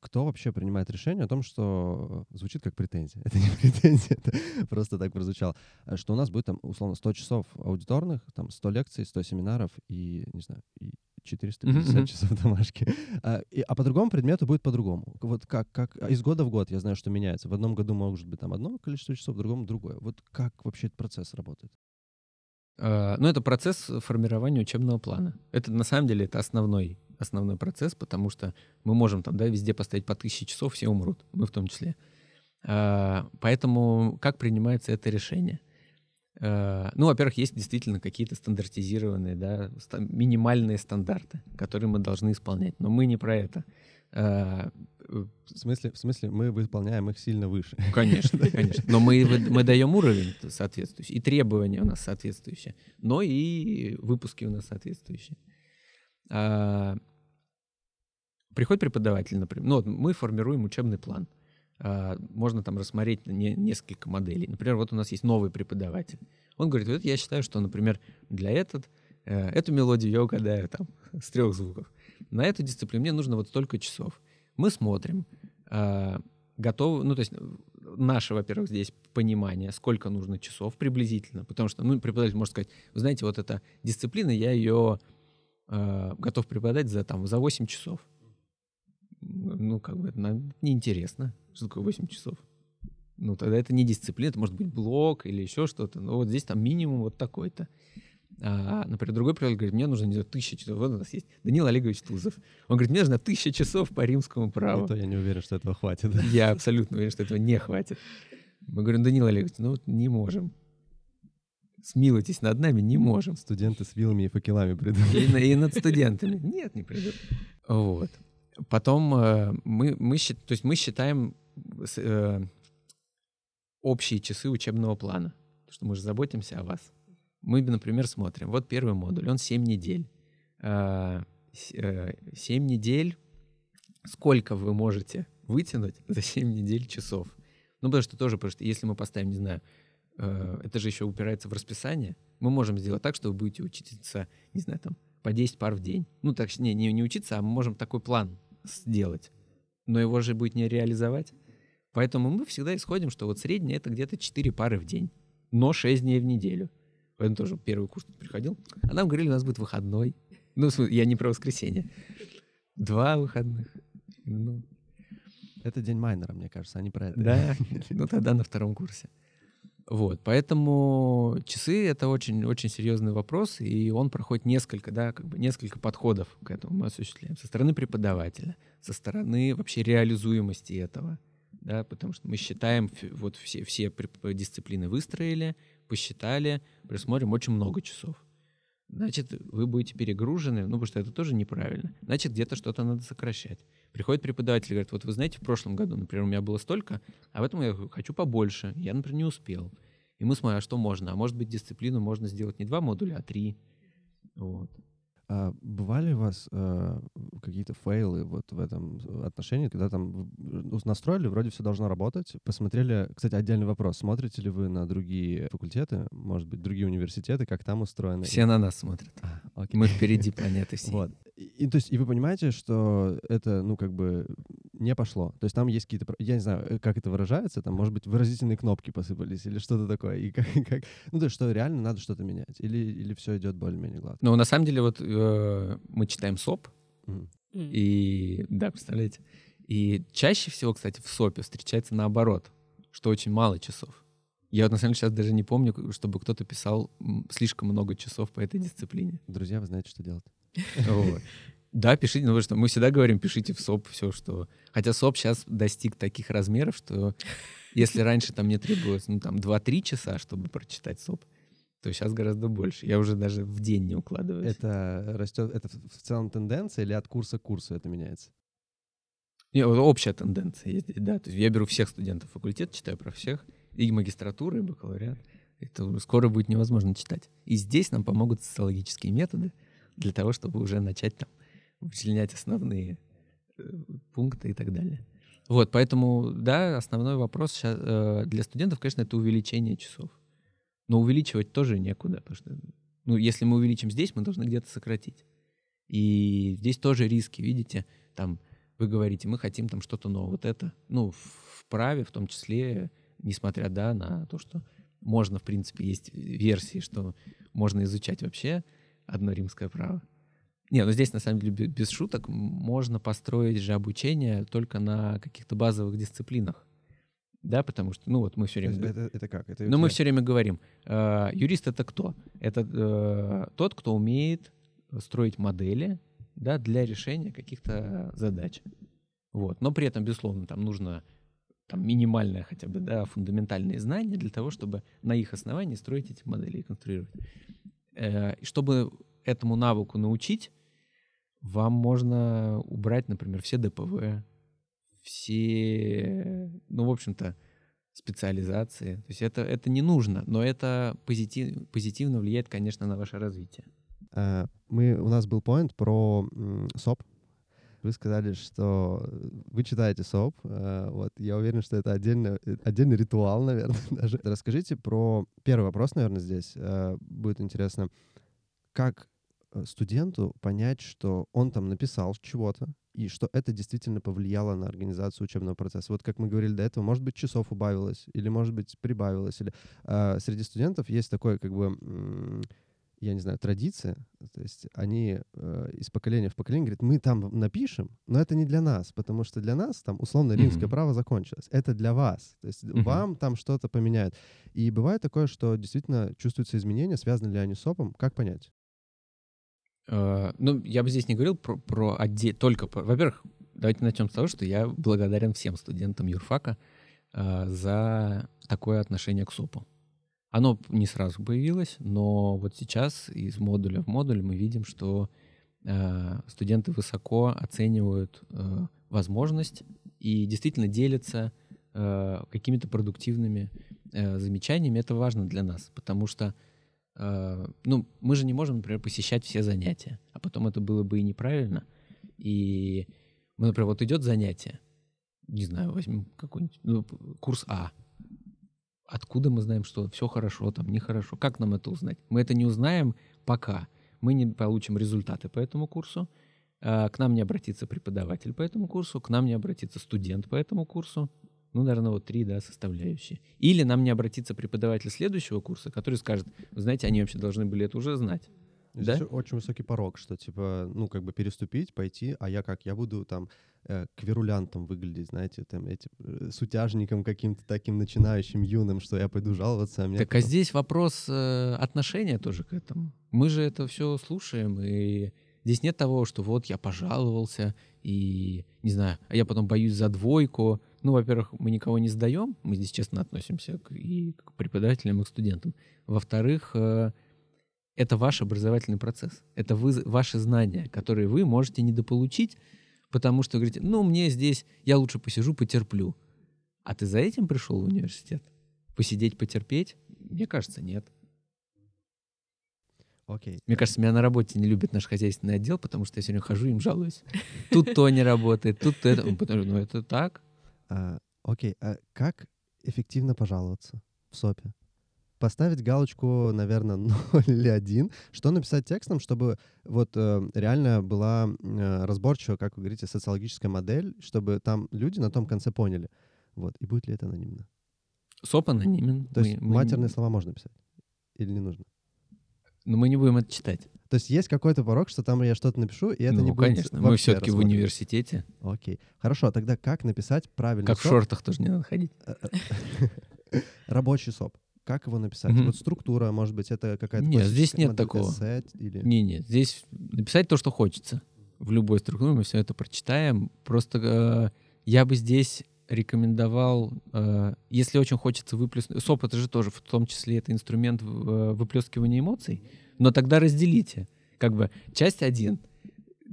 кто вообще принимает решение о том, что э, звучит как претензия? Это не претензия, это просто так прозвучало. Э, что у нас будет там, условно, 100 часов аудиторных, там 100 лекций, 100 семинаров и, не знаю, и 450 mm-hmm. часов домашки. А, и, а по другому предмету будет по-другому. Вот как, как а из года в год я знаю, что меняется. В одном году может быть там одно количество часов, в другом другое. Вот как вообще этот процесс работает? Uh, ну, это процесс формирования учебного плана. Это на самом деле это основной основной процесс, потому что мы можем там, да, везде поставить по тысяче часов, все умрут, мы в том числе. А, поэтому как принимается это решение? А, ну, во-первых, есть действительно какие-то стандартизированные, да, минимальные стандарты, которые мы должны исполнять, но мы не про это. А, в смысле, в смысле, мы выполняем их сильно выше. Конечно, конечно. Но мы, мы даем уровень соответствующий, и требования у нас соответствующие, но и выпуски у нас соответствующие. Приходит преподаватель, например, ну, вот мы формируем учебный план. А, можно там рассмотреть не, несколько моделей. Например, вот у нас есть новый преподаватель. Он говорит, вот я считаю, что, например, для этот, э, эту мелодию я угадаю там с трех звуков. На эту дисциплину мне нужно вот столько часов. Мы смотрим, а, готовы, ну, то есть наше, во-первых, здесь понимание, сколько нужно часов приблизительно, потому что, ну, преподаватель может сказать, вы знаете, вот эта дисциплина, я ее э, готов преподать за, там, за 8 часов ну, как бы, это нам неинтересно. Что такое 8 часов? Ну, тогда это не дисциплина, это может быть блок или еще что-то. Но вот здесь там минимум вот такой-то. А, например, другой преподаватель говорит, мне нужно, не знаю, тысяча часов. Вот у нас есть Данил Олегович Тузов. Он говорит, мне нужно тысяча часов по римскому праву. то я не уверен, что этого хватит. Я абсолютно уверен, что этого не хватит. Мы говорим, Данил Олегович, ну не можем. Смилуйтесь над нами, не можем. Студенты с вилами и факелами придут. И, и над студентами. Нет, не придут. Вот. Потом э, мы, мы, то есть мы считаем э, общие часы учебного плана, потому что мы же заботимся о вас. Мы, например, смотрим, вот первый модуль, он 7 недель. Э, 7 недель, сколько вы можете вытянуть за 7 недель часов? Ну, потому что тоже, потому что если мы поставим, не знаю, это же еще упирается в расписание, мы можем сделать так, что вы будете учиться, не знаю, там, по 10 пар в день. Ну, так не, не, не учиться, а мы можем такой план сделать. Но его же будет не реализовать. Поэтому мы всегда исходим, что вот среднее это где-то 4 пары в день, но 6 дней в неделю. Поэтому тоже первый курс приходил. А нам говорили, у нас будет выходной. Ну, я не про воскресенье. Два выходных. Ну. Это день майнера, мне кажется, а не про это. Да, ну тогда на втором курсе. Вот, поэтому часы это очень очень серьезный вопрос, и он проходит несколько, да, как бы несколько подходов к этому мы осуществляем со стороны преподавателя, со стороны вообще реализуемости этого, да, потому что мы считаем вот все все дисциплины выстроили, посчитали, присмотрим очень много часов. Значит, вы будете перегружены, ну, потому что это тоже неправильно. Значит, где-то что-то надо сокращать. Приходит преподаватель и говорит, вот вы знаете, в прошлом году, например, у меня было столько, а в этом я хочу побольше. Я, например, не успел. И мы смотрим, а что можно? А может быть, дисциплину можно сделать не два модуля, а три. Вот. А бывали у вас э, какие-то фейлы вот в этом отношении, когда там настроили, вроде все должно работать, посмотрели, кстати, отдельный вопрос, смотрите ли вы на другие факультеты, может быть, другие университеты, как там устроено? Все на нас смотрят. А, Мы впереди планеты всей. Вот. И, то есть, и вы понимаете, что это, ну, как бы не пошло. То есть там есть какие-то, я не знаю, э, как это выражается, там, может быть, выразительные кнопки посыпались или что-то такое. И как, как, ну, то есть, что реально надо что-то менять. Или, или все идет более-менее гладко. Ну, на самом деле, вот э, мы читаем СОП, mm. и, да, представляете, и чаще всего, кстати, в СОПе встречается наоборот, что очень мало часов. Я вот на самом деле сейчас даже не помню, чтобы кто-то писал слишком много часов по этой дисциплине. Друзья, вы знаете, что делать. Да, пишите, ну что, мы всегда говорим, пишите в СОП все, что... Хотя СОП сейчас достиг таких размеров, что если раньше там мне требовалось, ну, там, 2-3 часа, чтобы прочитать СОП, то сейчас гораздо больше. Я уже даже в день не укладываюсь. Это растет, это в целом тенденция или от курса к курсу это меняется? Не, вот общая тенденция да. То есть я беру всех студентов факультета, читаю про всех, и магистратуру, и бакалавриат. Это скоро будет невозможно читать. И здесь нам помогут социологические методы для того, чтобы уже начать там вычленять основные э, пункты и так далее. Вот, поэтому, да, основной вопрос сейчас, э, для студентов, конечно, это увеличение часов. Но увеличивать тоже некуда, потому что, ну, если мы увеличим здесь, мы должны где-то сократить. И здесь тоже риски, видите, там вы говорите, мы хотим там что-то новое. Вот это, ну, в праве в том числе, несмотря, да, на то, что можно, в принципе, есть версии, что можно изучать вообще одно римское право. Не, ну здесь, на самом деле, без шуток, можно построить же обучение только на каких-то базовых дисциплинах. Да, потому что, ну вот мы все время... Это, это как? Это ну мы все время говорим, э, юрист это кто? Это э, тот, кто умеет строить модели, да, для решения каких-то задач. Вот. Но при этом, безусловно, там нужно там, минимальное хотя бы, да, фундаментальные знания для того, чтобы на их основании строить эти модели и конструировать. Э, чтобы этому навыку научить, вам можно убрать, например, все ДПВ, все, ну, в общем-то, специализации. То есть это, это не нужно, но это позитив, позитивно влияет, конечно, на ваше развитие. Э, мы, у нас был поинт про СОП. Вы сказали, что вы читаете СОП. Э, вот, я уверен, что это отдельно, э, отдельный ритуал, наверное, даже. Расскажите про... Первый вопрос, наверное, здесь будет интересно. Как студенту понять, что он там написал чего-то, и что это действительно повлияло на организацию учебного процесса. Вот как мы говорили до этого, может быть, часов убавилось, или, может быть, прибавилось. Или, э, среди студентов есть такое, как бы, я не знаю, традиция, то есть они э, из поколения в поколение говорят, мы там напишем, но это не для нас, потому что для нас там условно римское mm-hmm. право закончилось. Это для вас, то есть mm-hmm. вам там что-то поменяют. И бывает такое, что действительно чувствуются изменения, связаны ли они с ОПом, как понять? Uh, ну, я бы здесь не говорил про, про отдел, только, про, во-первых, давайте начнем с того, что я благодарен всем студентам юрфака uh, за такое отношение к СОПу. Оно не сразу появилось, но вот сейчас из модуля в модуль мы видим, что э, студенты высоко оценивают э, возможность и действительно делятся э, какими-то продуктивными э, замечаниями. Это важно для нас, потому что э, ну, мы же не можем, например, посещать все занятия, а потом это было бы и неправильно. И мы, например, вот идет занятие, не знаю, возьмем какой-нибудь ну, курс А, Откуда мы знаем, что все хорошо, там нехорошо? Как нам это узнать? Мы это не узнаем пока. Мы не получим результаты по этому курсу. А, к нам не обратится преподаватель по этому курсу, к нам не обратится студент по этому курсу. Ну, наверное, вот три да, составляющие. Или нам не обратится преподаватель следующего курса, который скажет, вы знаете, они вообще должны были это уже знать. Здесь да? очень высокий порог, что типа, ну, как бы переступить, пойти, а я как, я буду там э, кверулянтом выглядеть, знаете, там, эти, э, сутяжником каким-то таким начинающим юным, что я пойду жаловаться. А так потом... а здесь вопрос э, отношения тоже к этому. Мы же это все слушаем, и здесь нет того, что вот я пожаловался, и, не знаю, а я потом боюсь за двойку. Ну, во-первых, мы никого не сдаем, мы здесь честно относимся к, и к преподавателям, и к студентам. Во-вторых, э, это ваш образовательный процесс. Это вы, ваши знания, которые вы можете недополучить, потому что говорите, ну, мне здесь, я лучше посижу, потерплю. А ты за этим пришел в университет? Посидеть, потерпеть? Мне кажется, нет. Окей. Мне кажется, меня на работе не любит наш хозяйственный отдел, потому что я сегодня хожу и им жалуюсь. Тут то не работает, тут то это. Ну, это так. А, окей, а как эффективно пожаловаться в СОПе? поставить галочку, наверное, 0 или 1. Что написать текстом, чтобы вот э, реально была э, разборчива, как вы говорите, социологическая модель, чтобы там люди на том конце поняли. Вот. И будет ли это анонимно? СОП анонимен. То есть мы, матерные мы... слова можно писать? Или не нужно? Но мы не будем это читать. То есть есть какой-то порог, что там я что-то напишу, и это ну, не будет конечно. Мы все-таки в университете. Окей. Хорошо, а тогда как написать правильно? Как СОП? в шортах тоже не надо ходить. Рабочий СОП как его написать? Mm-hmm. Вот структура, может быть, это какая-то... Нет, здесь нет такого. Или... Не, нет, здесь написать то, что хочется. В любой структуре мы все это прочитаем. Просто э, я бы здесь рекомендовал, э, если очень хочется выплеснуть... СОП — это же тоже в том числе это инструмент э, выплескивания эмоций, но тогда разделите. Как бы часть один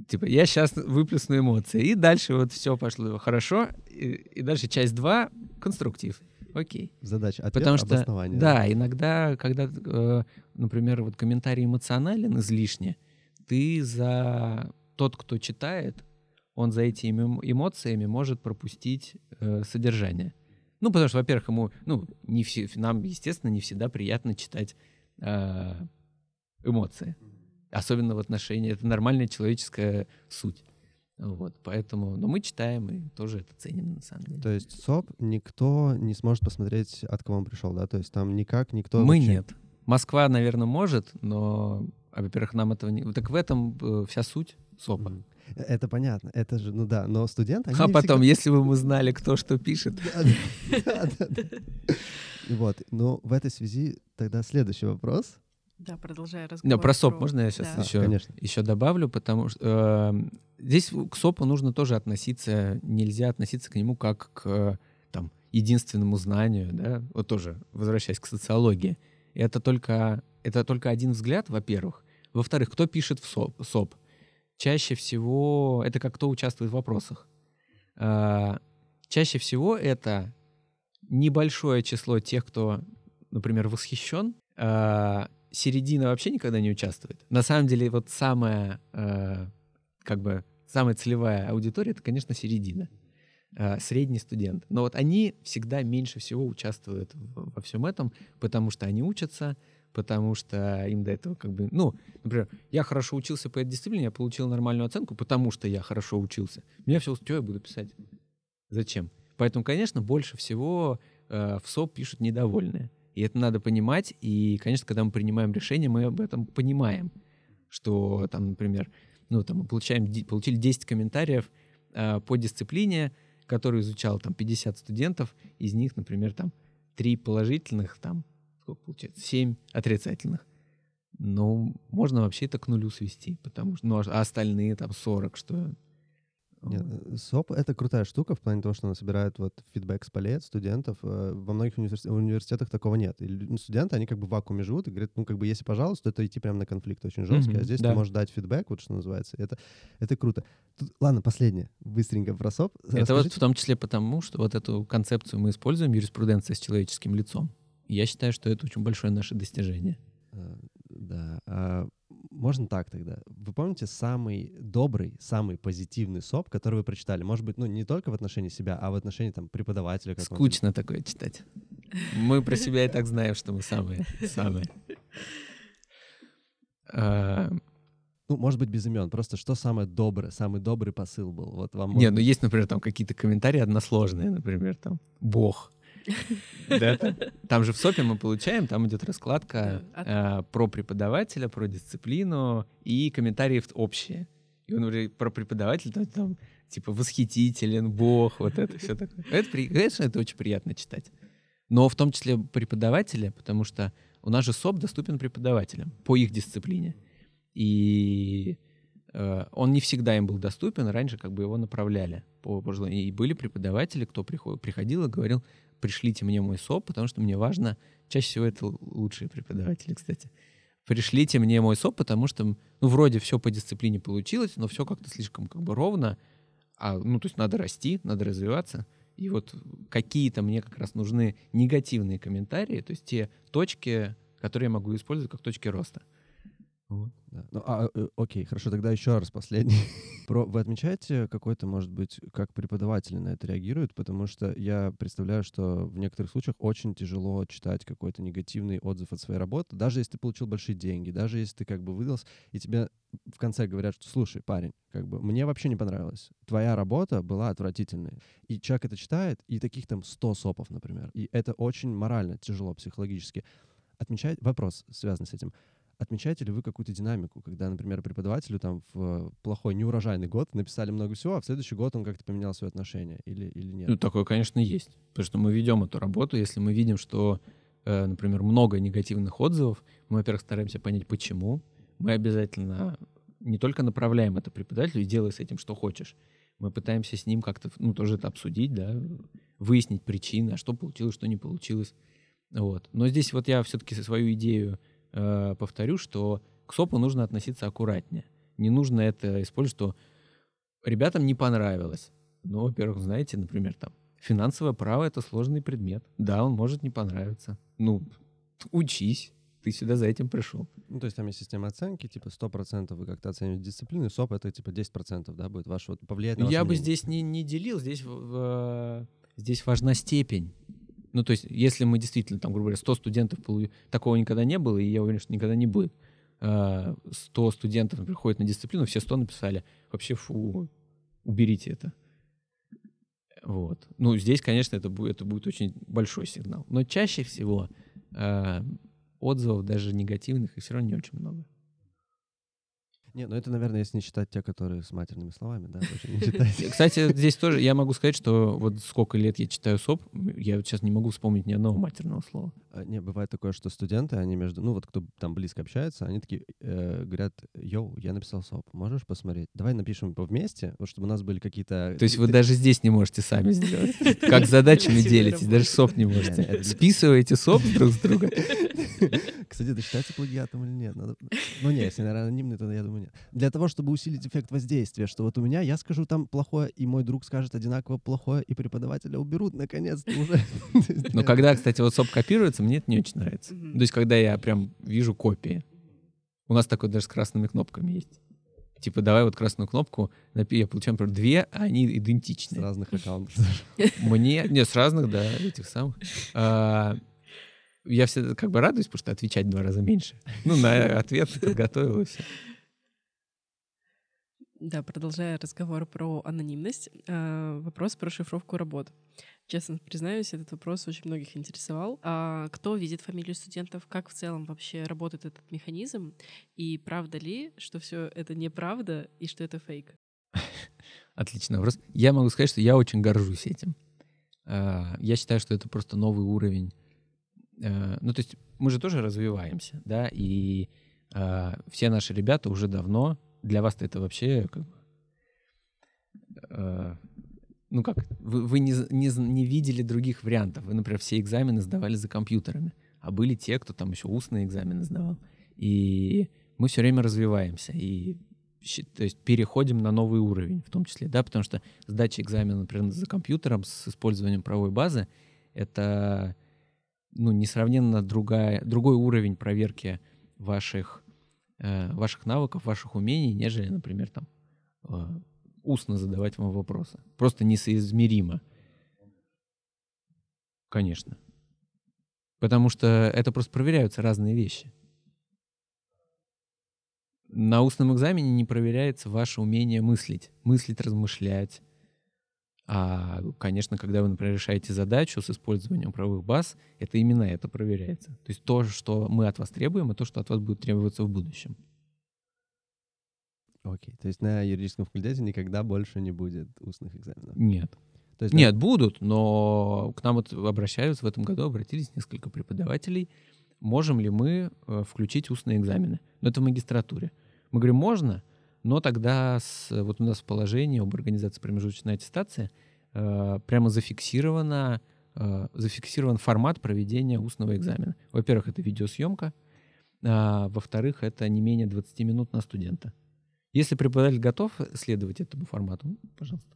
типа, я сейчас выплесну эмоции. И дальше вот все пошло хорошо. И, и дальше часть 2 — конструктив. Окей. Задача, ответ, Потому что, обоснование. да, иногда, когда, э, например, вот комментарий эмоционален излишне, ты за тот, кто читает, он за этими эмо- эмоциями может пропустить э, содержание. Ну, потому что, во-первых, ему, ну, не все, нам, естественно, не всегда приятно читать э, эмоции. Особенно в отношении, это нормальная человеческая суть. Вот, поэтому, но мы читаем и тоже это ценим на самом деле. То есть СОП никто не сможет посмотреть, от кого он пришел, да? То есть там никак никто... Мы вообще- нет. Москва, наверное, может, но, а, во-первых, нам этого не... Так в этом э, вся суть СОПа. Э, Это понятно, это же, ну да, но студенты... А потом, всегда- если бы мы знали, кто что пишет. Вот, ну в этой связи тогда следующий вопрос. Да, продолжая разговор. Не, про СОП можно я сейчас Да. еще, Конечно. еще добавлю, потому что э, здесь к СОПу нужно тоже относиться, нельзя относиться к нему как к там, единственному знанию, да, вот тоже возвращаясь к социологии. И Это только, это только один взгляд, во-первых. Во-вторых, кто пишет в СОП? СОП? Чаще всего это как кто участвует в вопросах. А, чаще всего это небольшое число тех, кто, например, восхищен. А, середина вообще никогда не участвует. На самом деле, вот самая, э, как бы, самая целевая аудитория, это, конечно, середина. Средний студент. Но вот они всегда меньше всего участвуют во всем этом, потому что они учатся, потому что им до этого как бы, ну, например, я хорошо учился по этой дисциплине, я получил нормальную оценку, потому что я хорошо учился. Меня все, что я буду писать? Зачем? Поэтому, конечно, больше всего э, в СОП пишут недовольные. И это надо понимать. И, конечно, когда мы принимаем решение, мы об этом понимаем. Что там, например, ну, там мы получаем, получили 10 комментариев э, по дисциплине, которую изучал там 50 студентов, из них, например, там 3 положительных, там, сколько получается, 7 отрицательных. Ну, можно вообще это к нулю свести, потому что, ну, а остальные там 40, что... Нет, э, СОП — это крутая штука в плане того, что она собирает вот фидбэк с полей от студентов. Э, Во многих университетах, университетах такого нет. И студенты, они как бы в вакууме живут и говорят, ну, как бы, если пожалуйста, то это идти прямо на конфликт очень жесткий, а Мгм, здесь да. ты можешь дать фидбэк, вот что называется. Это, это круто. Тут- ладно, последнее, быстренько про СОП. Это вот в том числе потому, что вот эту концепцию мы используем, юриспруденция с человеческим лицом. Я считаю, что это очень большое наше достижение. Э, Да. а, Можно так тогда. Вы помните самый добрый, самый позитивный СОП, который вы прочитали? Может быть, ну, не только в отношении себя, а в отношении там преподавателя. Скучно такое читать. Мы про себя и так знаем, что мы самые, самые. А, Ну, может быть, без имен. Просто что самое доброе, самый добрый посыл был? Вот вам Не, ну есть, например, там какие-то комментарии односложные, например, там «Бог». Да, там- Там же в СОПе мы получаем, там идет раскладка э, про преподавателя, про дисциплину и комментарии общие. И он говорит про преподавателя, там, там, типа восхитителен, бог, вот это все такое. Это, конечно, это очень приятно читать. Но в том числе преподавателя, потому что у нас же СОП доступен преподавателям по их дисциплине. И он не всегда им был доступен, раньше как бы его направляли по, по. И были преподаватели, кто приход- приходил и говорил, пришлите мне мой СОП, потому что мне важно, чаще всего это лучшие преподаватели, кстати, пришлите мне мой СОП, потому что, ну, вроде все по дисциплине получилось, но все как-то слишком как бы ровно, а, ну, то есть надо расти, надо развиваться. И вот какие-то мне как раз нужны негативные комментарии, то есть те точки, которые я могу использовать как точки роста. Вот. Да. Ну, а, э, окей, хорошо, тогда еще раз последний. Про, вы отмечаете какой-то, может быть, как преподаватели на это реагируют? Потому что я представляю, что в некоторых случаях очень тяжело читать какой-то негативный отзыв от своей работы, даже если ты получил большие деньги, даже если ты как бы выдался, и тебе в конце говорят, что слушай, парень, как бы мне вообще не понравилось. Твоя работа была отвратительной. И человек это читает, и таких там 100 сопов, например. И это очень морально тяжело, психологически. Отмечает вопрос, связанный с этим. Отмечаете ли вы какую-то динамику, когда, например, преподавателю там в плохой неурожайный год написали много всего, а в следующий год он как-то поменял свое отношение или, или нет? Ну, такое, конечно, есть. Потому что мы ведем эту работу, если мы видим, что, э, например, много негативных отзывов, мы, во-первых, стараемся понять, почему. Мы обязательно не только направляем это преподавателю и делай с этим, что хочешь. Мы пытаемся с ним как-то, ну, тоже это обсудить, да, выяснить причины, а что получилось, что не получилось. Вот. Но здесь вот я все-таки свою идею э, повторю, что к СОПу нужно относиться аккуратнее. Не нужно это использовать, что ребятам не понравилось. Ну, во-первых, знаете, например, там, финансовое право — это сложный предмет. Да, он может не понравиться. Ну, учись. Ты сюда за этим пришел. Ну, то есть там есть система оценки, типа 100% вы как-то оцениваете дисциплину, СОП — это типа 10%, да, будет ваше, вот, повлиять на ваше Я бы мнение. здесь не, не делил, здесь, в- в- здесь важна степень. Ну, то есть, если мы действительно, там, грубо говоря, 100 студентов, такого никогда не было, и я уверен, что никогда не будет. А, 100 студентов приходят на дисциплину, все 100 написали, вообще, фу, уберите это. Вот. Ну, здесь, конечно, это будет, это будет очень большой сигнал. Но чаще всего а, отзывов, даже негативных, их все равно не очень много. Не, ну это, наверное, если не считать те, которые с матерными словами, да. Кстати, здесь тоже я могу сказать, что вот сколько лет я читаю СОП, я вот сейчас не могу вспомнить ни одного матерного слова. А, Не, бывает такое, что студенты, они между, ну вот кто там близко общается, они такие э, говорят, йоу, я написал СОП, можешь посмотреть? Давай напишем его вместе, вот чтобы у нас были какие-то... То есть вы даже здесь не можете сами сделать. Как задачами делитесь, даже СОП не можете. Списываете СОП друг с друга. Кстати, это считается плагиатом или нет? Ну не, если, наверное, анонимный, то я думаю, нет. Для того, чтобы усилить эффект воздействия, что вот у меня, я скажу там плохое, и мой друг скажет одинаково плохое, и преподавателя уберут, наконец-то уже. Но когда, кстати, вот СОП копируется, мне это не очень нравится. То есть когда я прям вижу копии. У нас такое даже с красными кнопками есть. Типа, давай вот красную кнопку, я получаю, например, две, а они С идентичны. разных аккаунтов. Мне, не, с разных, да, этих самых. А, я все как бы радуюсь, потому что отвечать в два раза меньше. Ну, на ответ подготовил и все. Да, продолжая разговор про анонимность, э, вопрос про шифровку работ. Честно признаюсь, этот вопрос очень многих интересовал. А кто видит фамилию студентов? Как в целом вообще работает этот механизм? И правда ли, что все это неправда и что это фейк? Отличный вопрос. Я могу сказать, что я очень горжусь этим. А, Я считаю, что это просто новый уровень. А, Ну, то есть мы же тоже развиваемся, да, и а, все наши ребята уже давно, для вас это вообще как бы, а, ну как, вы, вы не, не, не видели других вариантов. Вы, например, все экзамены сдавали за компьютерами, а были те, кто там еще устные экзамены сдавал. И мы все время развиваемся, и то есть переходим на новый уровень, в том числе, да, потому что сдача экзамена, например, за компьютером с использованием правовой базы — это ну, несравненно другая, другой уровень проверки ваших, э, ваших навыков, ваших умений, нежели, например, там э, устно задавать вам вопросы. Просто несоизмеримо. Конечно. Потому что это просто проверяются разные вещи. На устном экзамене не проверяется ваше умение мыслить, мыслить, размышлять. А, конечно, когда вы, например, решаете задачу с использованием правовых баз, это именно это проверяется. То есть то, что мы от вас требуем, и то, что от вас будет требоваться в будущем. Окей, то есть на юридическом факультете никогда больше не будет устных экзаменов. Нет. То есть, Нет, будут, но к нам вот обращаются, в этом году обратились несколько преподавателей. Можем ли мы э, включить устные экзамены? Но это в магистратуре. Мы говорим, можно, но тогда с, вот у нас в положении об организации промежуточной аттестации э, прямо зафиксировано, э, зафиксирован формат проведения устного экзамена. Во-первых, это видеосъемка, а, во-вторых, это не менее 20 минут на студента. Если преподаватель готов следовать этому формату, ну, пожалуйста.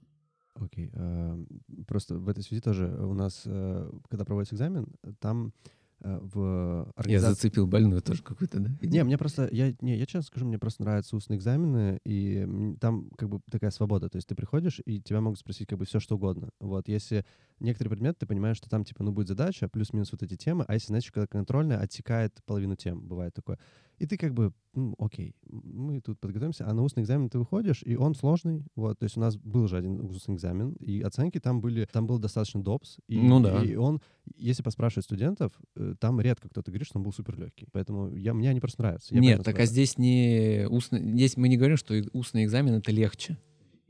Окей. э, Просто в этой связи тоже у нас, э, когда проводится экзамен, там э, в Я организации... зацепил больную тоже какую-то, да? Не, мне просто, я, не, я честно скажу, мне просто нравятся устные экзамены, и там как бы такая свобода, то есть ты приходишь, и тебя могут спросить как бы все, что угодно. Вот, если некоторые предметы, ты понимаешь, что там типа, ну, будет задача, плюс-минус вот эти темы, а если, знаешь, когда контрольная отсекает половину тем, бывает такое. И ты как бы, ну, окей, мы тут подготовимся, а на устный экзамен ты выходишь, и он сложный, вот, то есть у нас был же один устный экзамен, и оценки там были, там был достаточно допс, и, Ну да. и он, если поспрашивать студентов, э, там редко кто-то говорит, что он был супер легкий, поэтому я, мне они просто нравятся. Нет, так а здесь не устный, здесь мы не говорим, что устный экзамен это легче.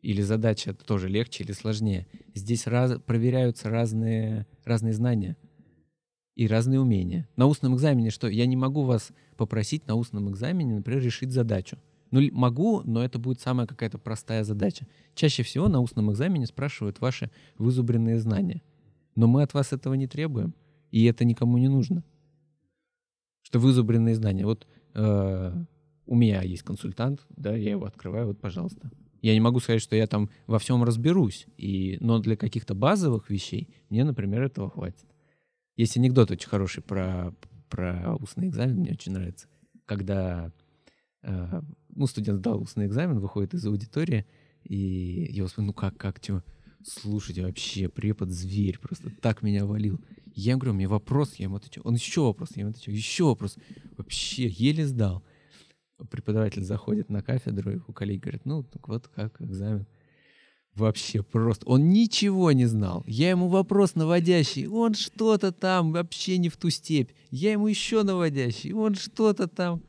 Или задача это тоже легче или сложнее. Здесь раз, проверяются разные, разные знания и разные умения. На устном экзамене что? Я не могу вас попросить на устном экзамене, например, решить задачу. Ну, могу, но это будет самая какая-то простая задача. Чаще всего на устном экзамене спрашивают ваши вызубренные знания. Но мы от вас этого не требуем, и это никому не нужно. Что вызубренные знания. Вот э, у меня есть консультант, да, я его открываю, вот, пожалуйста. Я не могу сказать, что я там во всем разберусь, и, но для каких-то базовых вещей мне, например, этого хватит. Есть анекдот очень хороший про, про устный экзамен, мне очень нравится. Когда э, ну, студент сдал устный экзамен, выходит из аудитории, и его спрашивают, ну как, как, чего? Слушайте, вообще, препод зверь, просто так меня валил. Я ему говорю, мне вопрос, я ему отвечаю. Он еще вопрос, я ему отвечаю, еще вопрос. Вообще, еле сдал. Преподаватель заходит на кафедру, и у коллеги говорит, ну, вот как экзамен. Вообще просто. Он ничего не знал. Я ему вопрос наводящий. Он что-то там вообще не в ту степь. Я ему еще наводящий. Он что-то там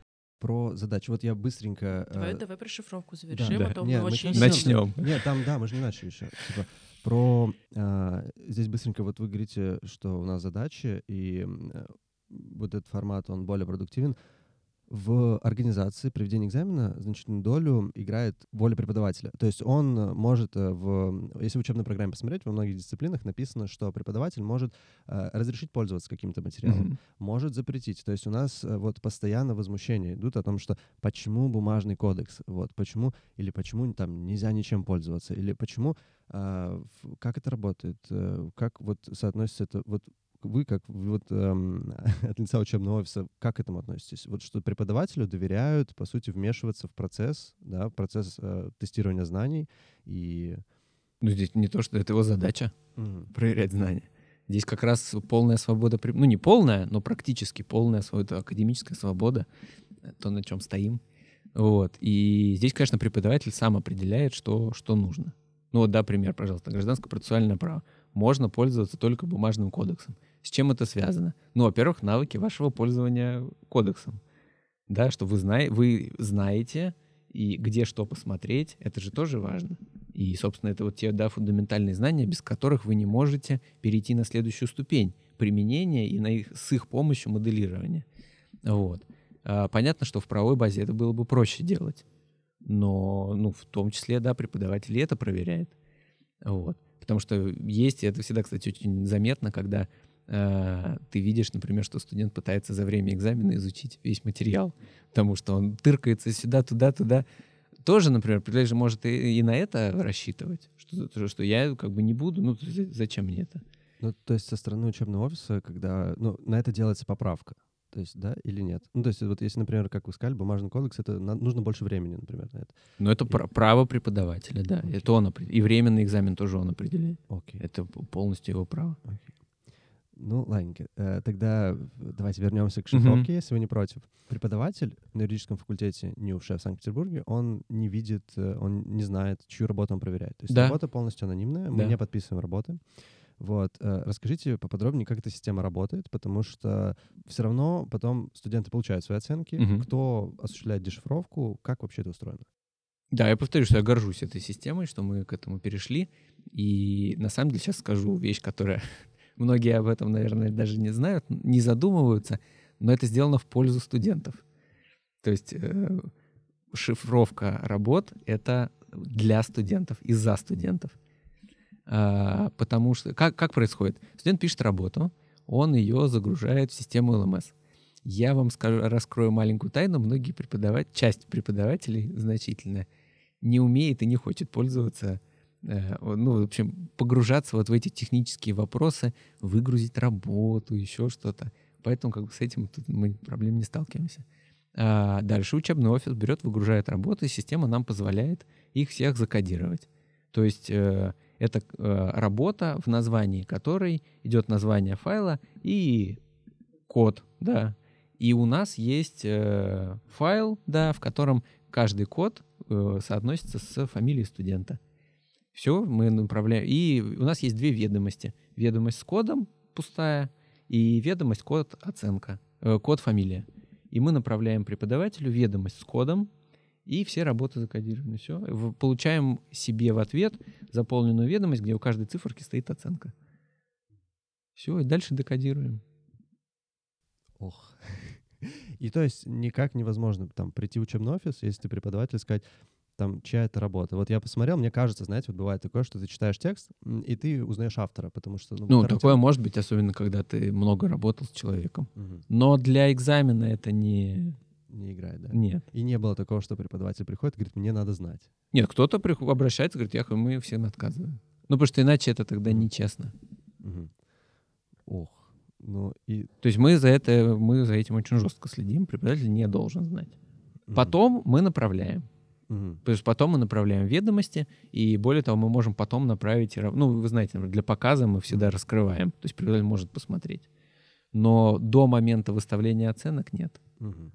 про задачи. Вот я быстренько... Давай, э, давай про шифровку завершим, да. а то Не, мы очень... Начнем. Нет, там, да, мы же не начали еще. Типа, про... э, здесь быстренько вот вы говорите, что у нас задачи, и э, вот этот формат, он более продуктивен. В организации при ведении экзамена значительную долю играет воля преподавателя. То есть он может, э, в, если в учебной программе посмотреть, во многих дисциплинах написано, что преподаватель может э, разрешить пользоваться каким-то материалом, Мгм. может запретить. То есть у нас э, вот постоянно возмущения идут о том, что почему бумажный кодекс, вот почему или почему там нельзя ничем пользоваться, или почему в- как это работает, э, как вот соотносится это вот вы как вот эм, от лица учебного офиса как к этому относитесь? Вот что преподавателю доверяют, по сути, вмешиваться в процесс, да, в процесс э, тестирования знаний и Ну, здесь не то, что это его задача Мгм. проверять знания. Здесь как раз полная свобода, ну не полная, но практически полная свобода, академическая свобода, э, то, на чем стоим. Вот. И здесь, конечно, преподаватель сам определяет, что, что нужно. Ну вот, да, пример, пожалуйста. Гражданское процессуальное право. Можно пользоваться только бумажным кодексом. С чем это связано? Ну, во-первых, навыки вашего пользования кодексом. Да, что вы, знае, вы знаете, и где что посмотреть, это же тоже важно. И, собственно, это вот те да, фундаментальные знания, без которых вы не можете перейти на следующую ступень применения и на их, с их помощью моделирования. Вот. А, понятно, что в правовой базе это было бы проще делать. Но, ну, в том числе, да, преподаватель и это проверяет. Вот. Потому что есть, и это всегда, кстати, очень заметно, когда э, ты видишь, например, что студент пытается за время экзамена изучить весь материал, потому что он тыркается сюда, туда, туда. Тоже, например, же может и, и на это рассчитывать, что, что я как бы не буду, ну за- зачем мне это? Ну, то есть со стороны учебного офиса, когда, ну, на это делается поправка. То есть, да или нет? Ну, то есть, вот если, например, как вы сказали, бумажный кодекс, это на- нужно больше времени, например, на это. Но это пра- право преподавателя, да, Окей. это он и временный экзамен тоже он определяет. Окей. Это полностью его право. Ну, ладненько. Э, Тогда давайте вернемся к шифровке, если вы не против. Преподаватель на юридическом факультете НИУШ в Санкт-Петербурге, он не видит, э, он не знает, чью работу он проверяет. То есть Да. работа полностью анонимная, мы Да. не подписываем работы. Вот. э, Расскажите поподробнее, как эта система работает, потому что все равно потом студенты получают свои оценки. Мгм. Кто осуществляет дешифровку, как вообще это устроено? Да, я повторю, что я горжусь этой системой, что мы к этому перешли. И на самом деле сейчас скажу вещь, которая многие об этом, наверное, даже не знают, не задумываются, но это сделано в пользу студентов. То есть э, шифровка работ — это для студентов и за студентов. А, потому что как, как происходит? Студент пишет работу, он ее загружает в систему LMS. Я вам скажу, раскрою маленькую тайну. Многие преподаватели, часть преподавателей значительная, не умеет и не хочет пользоваться, ну, в общем, погружаться вот в эти технические вопросы, выгрузить работу, еще что-то. Поэтому как бы с этим тут мы проблем не сталкиваемся. А дальше учебный офис берет, выгружает работы, и система нам позволяет их всех закодировать. То есть э, это э, работа, в названии которой идет название файла и код, да. И у нас есть э, файл, да, в котором каждый код э, соотносится с фамилией студента. Все, мы направляем. И у нас есть две ведомости. Ведомость с кодом пустая и ведомость код оценка, э, код фамилия. И мы направляем преподавателю ведомость с кодом, и все работы закодированы. Все. Получаем себе в ответ заполненную ведомость, где у каждой циферки стоит оценка. Все, и дальше декодируем. Ох. И то есть никак невозможно там прийти в учебный офис, если ты преподаватель, сказать, там, чья это работа. Вот я посмотрел, мне кажется, знаете, вот бывает такое, что ты читаешь текст, и ты узнаешь автора, потому что... Ну, характер- такое может быть, особенно когда ты много работал с человеком. Мгм. Но для экзамена это не, Не играет, да? Нет. И не было такого, что преподаватель приходит и говорит, мне надо знать. Нет, кто-то прих- обращается, говорит, я, мы всем отказываем. Ну, потому что иначе это тогда нечестно. Мгм. Ох, ну и... То есть мы за это, мы за этим очень жестко следим, преподаватель не должен знать. мгм, Потом мы направляем. Мгм, То есть потом мы направляем ведомости, и более того, мы можем потом направить, ну, вы знаете, например, для показа мы всегда раскрываем, то есть преподаватель может посмотреть. Но до момента выставления оценок нет. мгм.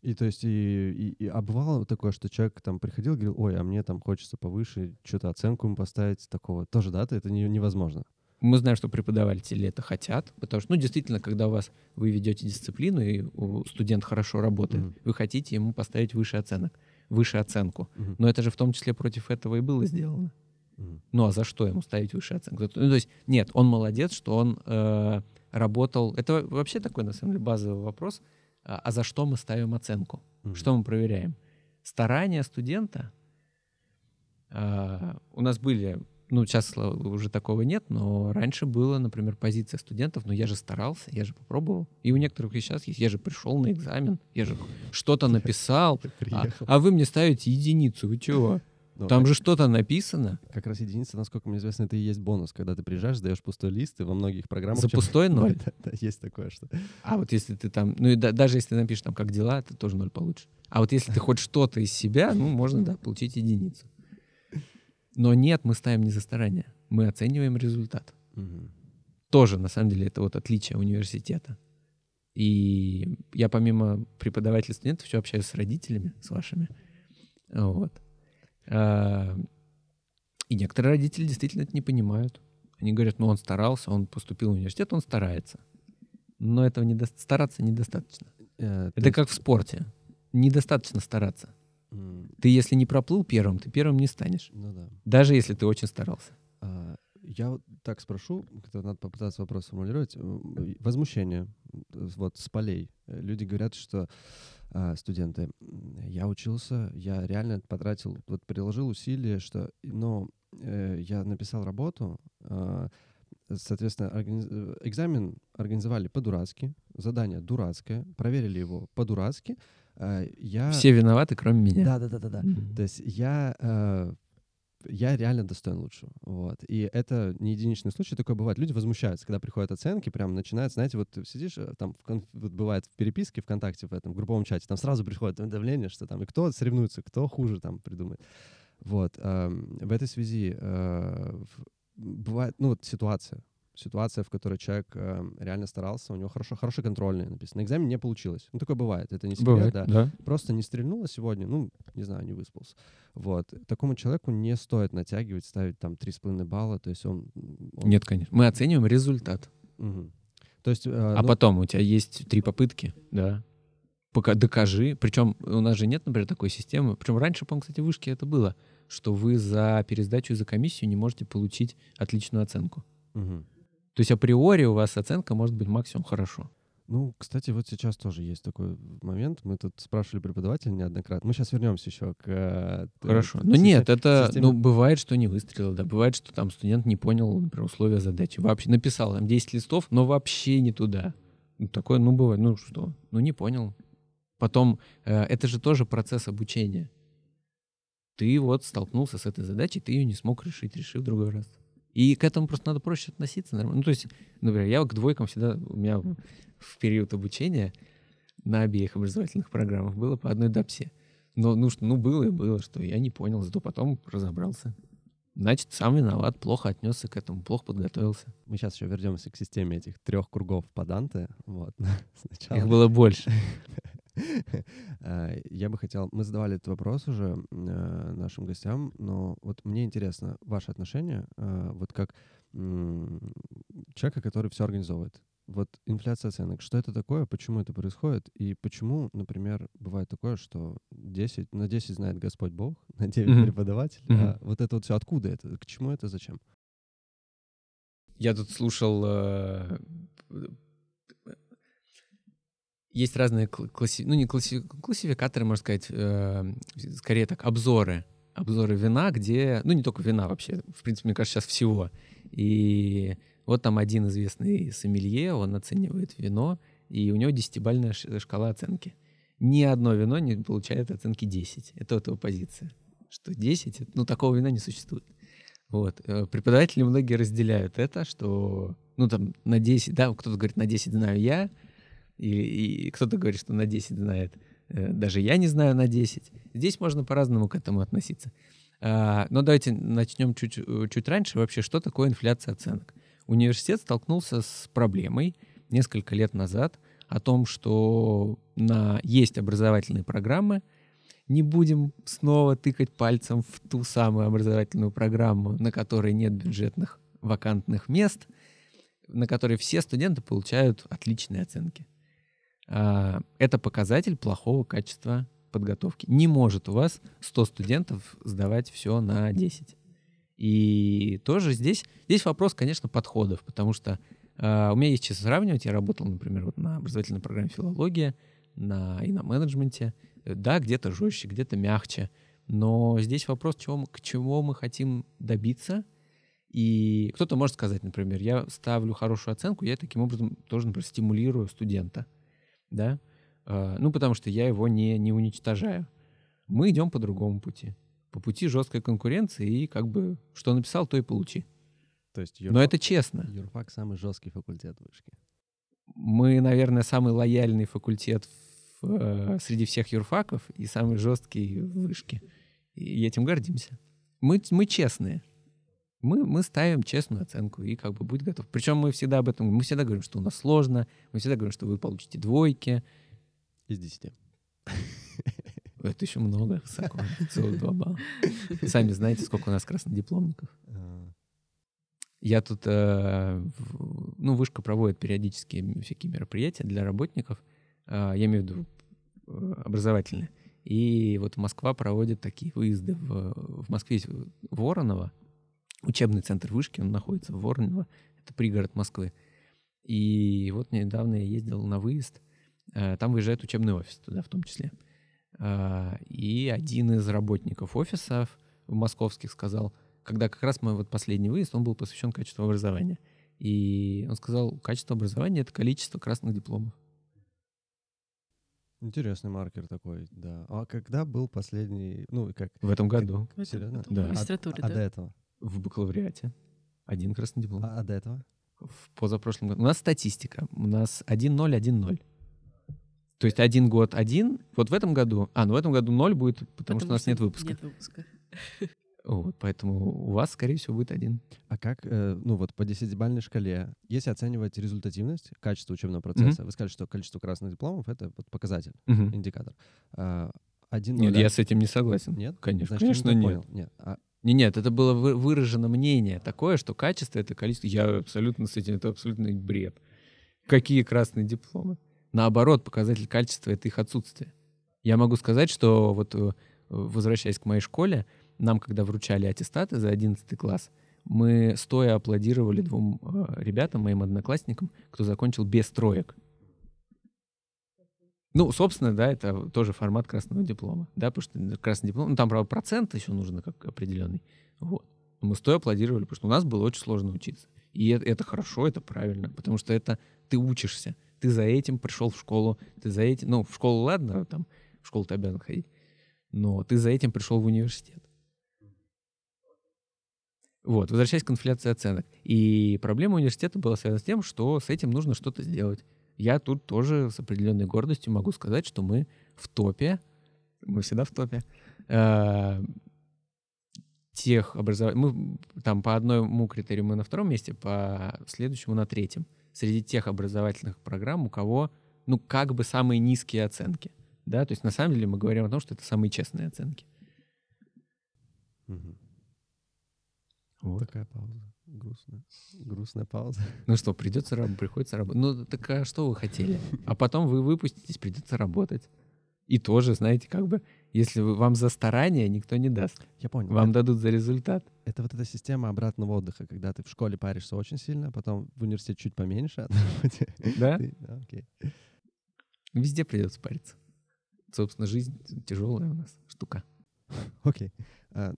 И то есть, и, и, и- а бывало такое, что человек там приходил и говорил, ой, а мне там хочется повыше, что-то оценку ему поставить, такого. Тоже, да, это не- невозможно. Мы знаем, что преподаватели это хотят, потому что, ну, действительно, когда у вас вы ведете дисциплину, и студент хорошо работает, Мгм. вы хотите ему поставить выше оценок, выше оценку. Мгм, Но это же в том числе против этого и было сделано. мгм, Ну а за что ему ставить выше оценку? Ну, то есть, нет, он молодец, что он э, работал. Это вообще такой, на самом деле, базовый вопрос. А, а за что мы ставим оценку? мгм. Что мы проверяем? Старания студента. а, у нас были, ну, сейчас уже такого нет, но раньше было, например, позиция студентов, ну, я же старался, я же попробовал. И у некоторых и сейчас есть, я же пришел на экзамен, я же что-то написал, а, а вы мне ставите единицу, вы чего? Ну, Там а же что-то написано. Как раз единица, насколько мне известно, это и есть бонус. Когда ты приезжаешь, сдаешь пустой лист, и во многих программах... За чем- пустой ноль. Да, да, есть такое, что... А вот если ты там, ну и да- даже если ты напишешь там как дела, ты тоже ноль получишь. А вот если ты хоть что-то из себя, ну можно, да, получить единицу. Но нет, мы ставим не за старание, мы оцениваем результат. Мгм. Тоже, на самом деле, это вот отличие университета. И я помимо преподавателей студентов еще общаюсь с родителями, с вашими. Вот. А, И некоторые родители действительно это не понимают. Они говорят, ну он старался, он поступил в университет, он старается. Но этого не стараться недостаточно. Э, то Это есть, как в спорте. Недостаточно стараться. Ты, если не проплыл первым, ты первым не станешь. Ну да. Даже если ты очень старался. А, Я вот так спрошу, надо попытаться вопрос сформулировать. Возмущение э, вот с полей. Э, Люди говорят, что а, студенты, «М, я учился, я реально потратил, вот приложил усилия, что, но э, я написал работу, а, соответственно, организ- э, экзамен организовали по-дурацки, задание дурацкое, проверили его по-дурацки, я... Все виноваты, кроме меня. Да, да, да, да, да. Мгм. То есть я, э, я реально достоин лучшего. Вот. И это не единичный случай, такое бывает. Люди возмущаются, когда приходят оценки, прям начинают, знаете, вот ты сидишь, э, там в кон- вот бывает в переписке ВКонтакте, в этом групповом чате, там сразу приходит давление, что там, и кто соревнуется, кто хуже там придумает. Вот. эм, В этой связи э, бывает, ну вот ситуация, ситуация, в которой человек эм, реально старался, у него хорошо, хороший контрольный написано. На экзамене не получилось. Ну, такое бывает, это не секрет, Бывает, да да. просто не стрельнуло сегодня, ну, не знаю, не выспался. Вот. Такому человеку не стоит натягивать, ставить там 3,5 балла, то есть он... он- Нет, конечно. Мы оцениваем результат. Мгм. То есть... э, А ну, потом у тебя есть три попытки, да. Пока докажи. Причем у нас же нет, например, такой системы. Причем раньше, по-моему, кстати, в вышке это было, что вы за пересдачу и за комиссию не можете получить отличную оценку. мгм. То есть априори у вас оценка может быть максимум хорошо. Ну, кстати, вот сейчас тоже есть такой момент. Мы тут спрашивали преподавателя неоднократно. Мы сейчас вернемся еще к... э, Хорошо. к системе- нет, это, системе- ну, бывает, что не выстрелил, да. Бывает, что там студент не понял, например, условия задачи. Вообще написал там 10 листов, но вообще не туда. Ну, такое, ну, бывает. Ну, что? Ну, не понял. Потом, э, это же тоже процесс обучения. Ты вот столкнулся с этой задачей, ты ее не смог решить, реши в другой раз. И к этому просто надо проще относиться. нормально. Ну, то есть, например, я к двойкам всегда, у меня в период обучения на обеих образовательных программах было по одной допсе. Но ну, что, ну было и было, что я не понял, зато потом разобрался. Значит, сам виноват, плохо отнесся к этому, плохо подготовился. Мы сейчас еще вернемся к системе этих трех кругов по Данте. Вот. Сначала. Их было больше. А, Я бы хотел... Мы задавали этот вопрос уже э, нашим гостям, но вот мне интересно ваше отношение, э, вот как человека, который все организовывает. Вот инфляция оценок, что это такое, почему это происходит, и почему, например, бывает такое, что 10, на 10 знает Господь Бог, на 9 Мгм. преподаватель, Мгм. а вот это вот все откуда это, к чему это, зачем? Я тут слушал... э, Есть разные кл- класси... ну не класси... классификаторы, можно сказать, э, скорее так, обзоры. Обзоры вина, где... Ну, не только вина вообще, в принципе, мне кажется, сейчас всего. И вот там один известный сомелье, он оценивает вино, и у него десятибальная шкала оценки. ни одно вино не получает оценки 10. Это вот его позиция. Что 10, ну такого вина не существует. Вот. Э, преподаватели многие разделяют это, что, ну там, на 10, да, кто-то говорит, на 10 знаю я, и, и кто-то говорит, что на 10 знает э, даже я не знаю на 10. Здесь можно по-разному к этому относиться. А, но давайте начнем чуть, э, чуть раньше. Вообще, что такое инфляция оценок? Университет столкнулся с проблемой несколько лет назад о том, что на, есть образовательные программы, не будем снова тыкать пальцем в ту самую образовательную программу, на которой нет бюджетных вакантных мест, на которой все студенты получают отличные оценки. А, это показатель плохого качества подготовки. Не может у вас 100 студентов сдавать все на 10. И тоже здесь, здесь вопрос, конечно, подходов, потому что э, у меня есть честно сравнивать. Я работал, например, вот на образовательной программе филология на, и на менеджменте. Да, где-то жестче, где-то мягче. Но здесь вопрос, чего к чему мы хотим добиться. И кто-то может сказать, например, я ставлю хорошую оценку, я таким образом тоже, например, стимулирую студента да, а, ну, потому что я его не, не уничтожаю. Мы идем по другому пути. По пути жесткой конкуренции и как бы что написал, то и получи. То есть юрфак, Но это честно. Юрфак самый жесткий факультет вышки. Мы, наверное, самый лояльный факультет в, э, среди всех юрфаков и самый жесткий в вышке. И этим гордимся. Мы, мы честные. Мы, мы ставим честную оценку и как бы будь готов. Причем мы всегда об этом, мы всегда говорим, что у нас сложно, мы всегда говорим, что вы получите двойки. Из десяти. Это еще много, высоко, целых два балла. Сами знаете, сколько у нас краснодипломников. А. Я тут, э, ну, вышка проводит периодически всякие мероприятия для работников, э, я имею в виду э, образовательные. И вот Москва проводит такие выезды в, в Москве, в Воронова, учебный центр вышки, он находится в Воронево, это пригород Москвы. И вот недавно я ездил на выезд, э, там выезжает учебный офис туда в том числе. Э, и один из работников офисов московских сказал, когда как раз мой вот последний выезд, он был посвящен качеству образования. И он сказал, качество образования — это количество красных дипломов. Интересный маркер такой, да. А когда был последний, ну, как... В этом году. Как, серьезно? Да. В магистратуре, а, да. А до этого? В бакалавриате. Один красный диплом. А, а до этого? В позапрошлом году. У нас статистика. У нас 1-0, 1-0. То есть один год один, вот в этом году, а, ну в этом году ноль будет, потому, потому что у нас нет выпуска. Нет выпуска. Вот, поэтому у вас, скорее всего, будет один. А как, э, ну вот по десятибальной шкале, если оценивать результативность, качество учебного процесса, mm-hmm. вы сказали, что количество красных дипломов — это вот показатель, mm-hmm. индикатор. А, один Нет, я с этим не согласен. Нет? Конечно, Значит, конечно не нет. Понял. Нет. А не, нет, это было выражено мнение такое, что качество — это количество. Я абсолютно с этим, это абсолютный бред. Какие красные дипломы? Наоборот, показатель качества — это их отсутствие. Я могу сказать, что вот э, возвращаясь к моей школе, нам, когда вручали аттестаты за 11 класс, мы стоя аплодировали двум э, ребятам, моим одноклассникам, кто закончил без троек. Ну, собственно, да, это тоже формат красного диплома, да, потому что красный диплом, ну, там, правда, процент еще нужно как определенный, вот. Мы стоя аплодировали, потому что у нас было очень сложно учиться. И это, это хорошо, это правильно, потому что это ты учишься, ты за этим пришел в школу, ты за этим, ну, в школу, ладно, там, в школу ты обязан ходить, но ты за этим пришел в университет. Вот, возвращаясь к инфляции оценок. И проблема университета была связана с тем, что с этим нужно что-то сделать я тут тоже с определенной гордостью могу сказать, что мы в топе, мы всегда в топе, э, тех образований. Мы там по одному критерию мы на втором месте, по следующему на третьем. Среди тех образовательных программ, у кого, ну, как бы самые низкие оценки. Да, то есть на самом деле мы говорим о том, что это самые честные оценки. Угу. Вот. Такая пауза. Грустная. Грустная пауза. Ну что, придется работать, приходится работать. Ну так а что вы хотели? А потом вы выпуститесь, придется работать. И тоже, знаете, как бы, если вы, вам за старание никто не даст. Я понял. Вам это, дадут за результат. Это вот эта система обратного отдыха, когда ты в школе паришься очень сильно, а потом в университете чуть поменьше. Да? Окей. Везде придется париться. Собственно, жизнь тяжелая у нас штука. Окей. А,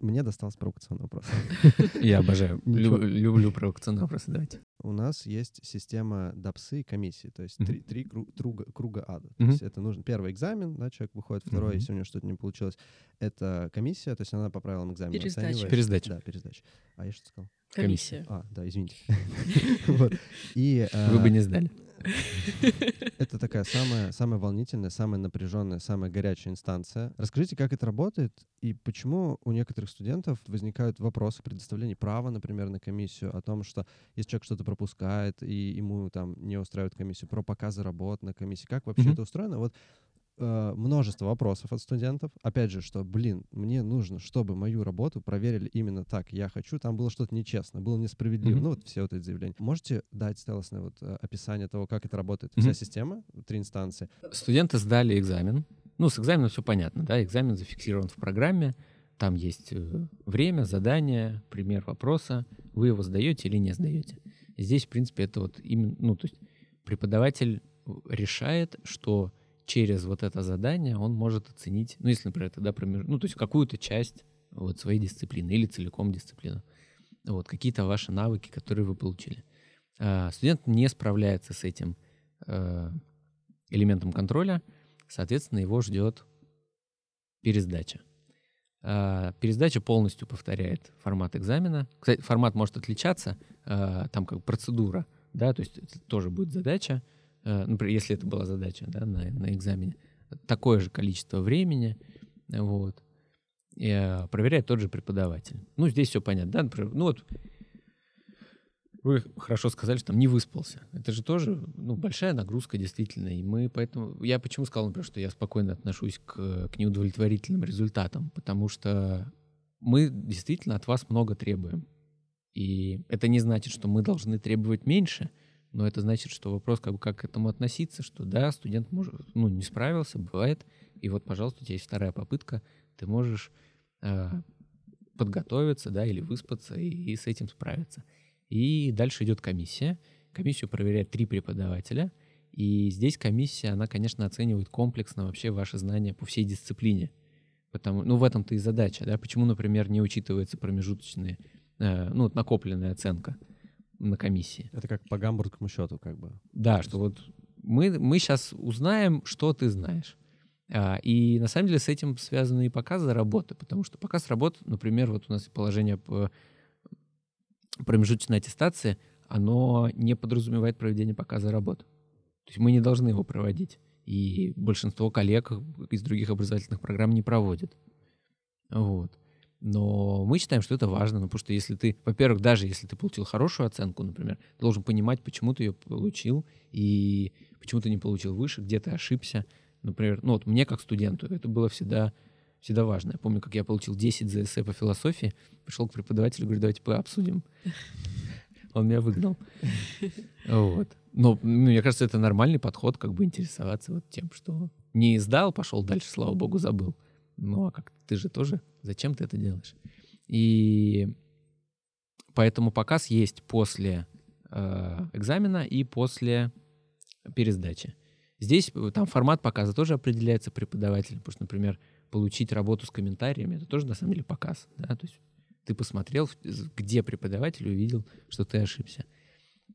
Мне достался провокационный вопрос. Я обожаю. Люблю провокационные вопросы. Давайте. У нас есть система ДАПСы и комиссии, то есть три, три кру- круга, круга ада. То есть это нужно первый экзамен, да, человек выходит, второй, если у него что-то не получилось, это комиссия, то есть она по правилам экзамена Пересдача. оценивает. Пересдача. Да, пересдача. А я что сказал? Комиссия. А, да, извините. Вы бы а, не сдали. это такая самая, самая волнительная, самая напряженная, самая горячая инстанция. Расскажите, как это работает и почему у некоторых студентов возникают вопросы предоставления права, например, на комиссию, о том, что если человек что-то пропускает и ему там не устраивает комиссию, про показы работ на комиссии. Как вообще Мгм. это устроено? Вот э, множество вопросов от студентов. Опять же, что, блин, мне нужно, чтобы мою работу проверили именно так. Я хочу, там было что-то нечестно, было несправедливо. Мгм. Ну, вот все вот эти заявления. Можете дать целостное вот э, описание того, как это работает? Мгм. Вся система, три инстанции. Студенты сдали экзамен. Ну, с экзаменом все понятно, да, экзамен зафиксирован в программе, там есть э, время, задание, пример вопроса, вы его сдаете или не сдаете. Здесь, в принципе, это вот именно, ну, то есть преподаватель решает, что через вот это задание он может оценить, ну, если, например, это, да, промеж- ну, то есть какую-то часть вот своей дисциплины или целиком дисциплину. Вот, какие-то ваши навыки, которые вы получили. А, студент не справляется с этим э, элементом контроля, соответственно, его ждет пересдача. А, Пересдача полностью повторяет формат экзамена. Кстати, формат может отличаться, а, там как процедура, да, то есть это тоже будет задача, например, если это была задача, да, на, на экзамене, такое же количество времени, вот, и, а, проверяет тот же преподаватель. Ну, здесь все понятно, да, например, ну вот вы хорошо сказали, что там не выспался. Это же тоже ну, большая нагрузка, действительно. И мы поэтому... Я почему сказал, например, что я спокойно отношусь к, к неудовлетворительным результатам? Потому что мы действительно от вас много требуем. И это не значит, что мы должны требовать меньше, но это значит, что вопрос, как, бы, как к этому относиться, что да, студент может, ну, не справился, бывает, и вот, пожалуйста, у тебя есть вторая попытка, ты можешь э, подготовиться, да, или выспаться и, и с этим справиться. И дальше идет комиссия. Комиссию проверяет три преподавателя. И здесь комиссия, она, конечно, оценивает комплексно вообще ваши знания по всей дисциплине. Потому, ну, в этом-то и задача, да. Почему, например, не учитывается промежуточные, э, ну, вот накопленная оценка на комиссии? Это как по гамбургскому счету, как бы. Да, что вот мы, мы сейчас узнаем, что ты знаешь. А, и на самом деле с этим связаны и показы работы, потому что показ работы, например, вот у нас положение по промежуточной аттестации, оно не подразумевает проведение показа работ. То есть мы не должны его проводить. И большинство коллег из других образовательных программ не проводят. Вот. Но мы считаем, что это важно, ну, потому что если ты, во-первых, даже если ты получил хорошую оценку, например, ты должен понимать, почему ты ее получил и почему ты не получил выше, где ты ошибся. Например, ну вот мне как студенту это было всегда, всегда важно. Я помню, как я получил 10 за эссе по философии, пришел к преподавателю, говорю, давайте пообсудим. Он меня выгнал. Вот. Но ну, мне кажется, это нормальный подход, как бы интересоваться вот тем, что не сдал, пошел дальше, слава богу, забыл. Ну а как ты же тоже, зачем ты это делаешь? И поэтому показ есть после э, экзамена и после пересдачи. Здесь э, там формат показа тоже определяется преподавателем, потому что, например, получить работу с комментариями это тоже на самом деле показ, да, то есть ты посмотрел, где преподаватель увидел, что ты ошибся.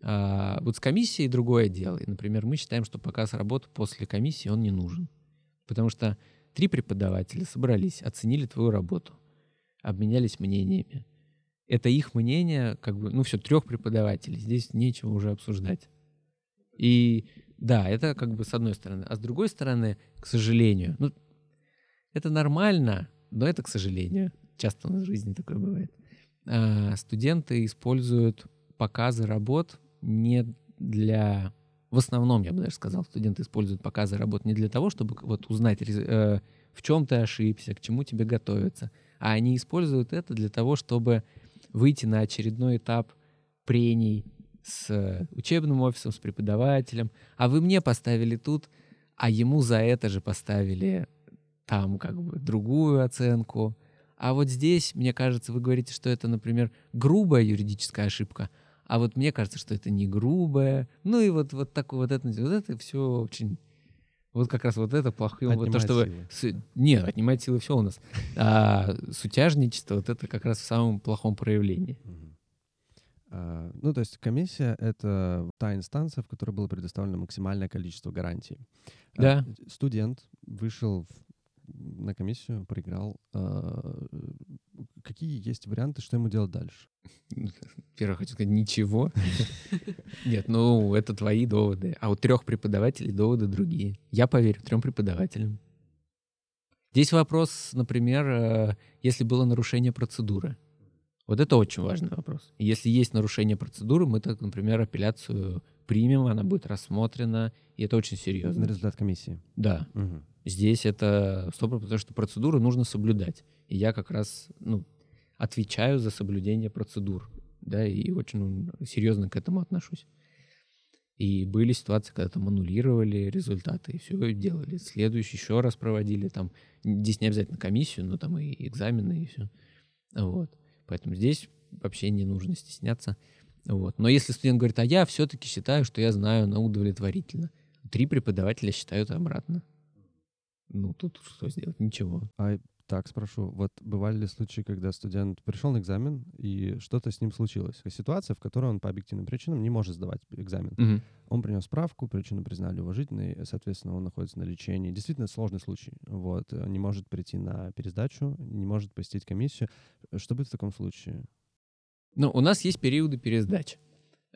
А, вот с комиссией другое дело. И, например, мы считаем, что показ работы после комиссии он не нужен, потому что три преподавателя собрались, оценили твою работу, обменялись мнениями. Это их мнение, как бы, ну все, трех преподавателей, здесь нечего уже обсуждать. И да, это как бы с одной стороны. А с другой стороны, к сожалению, ну, это нормально, но это к сожалению. Часто у нас в жизни такое бывает. А, студенты используют показы работ не для... В основном, я бы даже сказал, студенты используют показы работ не для того, чтобы вот узнать, э, в чем ты ошибся, к чему тебе готовиться, а они используют это для того, чтобы выйти на очередной этап прений с учебным офисом, с преподавателем. А вы мне поставили тут, а ему за это же поставили там как бы другую оценку. А вот здесь, мне кажется, вы говорите, что это, например, грубая юридическая ошибка, а вот мне кажется, что это не грубая. Ну и вот, вот такое вот это, вот это все очень, Вот как раз вот это плохое. Вот то, Отнимает что вы... силы. Не, отнимает силы все у нас. А сутяжничество, вот это как раз в самом плохом проявлении. А, Ну, то есть комиссия — это та инстанция, в которой было предоставлено максимальное количество гарантий. А, Да. Студент вышел в- на комиссию, проиграл. А, Какие есть варианты, что ему делать дальше? Первое хочу сказать, ничего. Нет, ну, это твои доводы. А у трех преподавателей доводы другие. Я поверю трем преподавателям. Здесь вопрос, например, э, если было нарушение процедуры. Вот это очень важный вопрос. Если есть нарушение процедуры, мы, так, например, апелляцию примем, она будет рассмотрена, и это очень На серьезно. результат комиссии. Да, Мгм. Здесь это стоп, потому что процедуру нужно соблюдать. И я как раз ну, отвечаю за соблюдение процедур, да, и очень серьезно к этому отношусь. И были ситуации, когда там аннулировали результаты, и все делали. Следующий еще раз проводили, там, здесь не обязательно комиссию, но там и экзамены, и все. Вот. Поэтому здесь вообще не нужно стесняться. Вот. Но если студент говорит, а я все-таки считаю, что я знаю на удовлетворительно, три преподавателя считают обратно. Ну, тут что сделать? Ничего. А так спрошу, вот бывали ли случаи, когда студент пришел на экзамен и что-то с ним случилось? Ситуация, в которой он по объективным причинам не может сдавать экзамен. Мгм. Он принес справку, причину признали уважительной, соответственно, он находится на лечении. Действительно сложный случай. Вот, э, не может прийти на пересдачу, не может посетить комиссию. Что будет в таком случае? Ну, у нас есть периоды пересдач.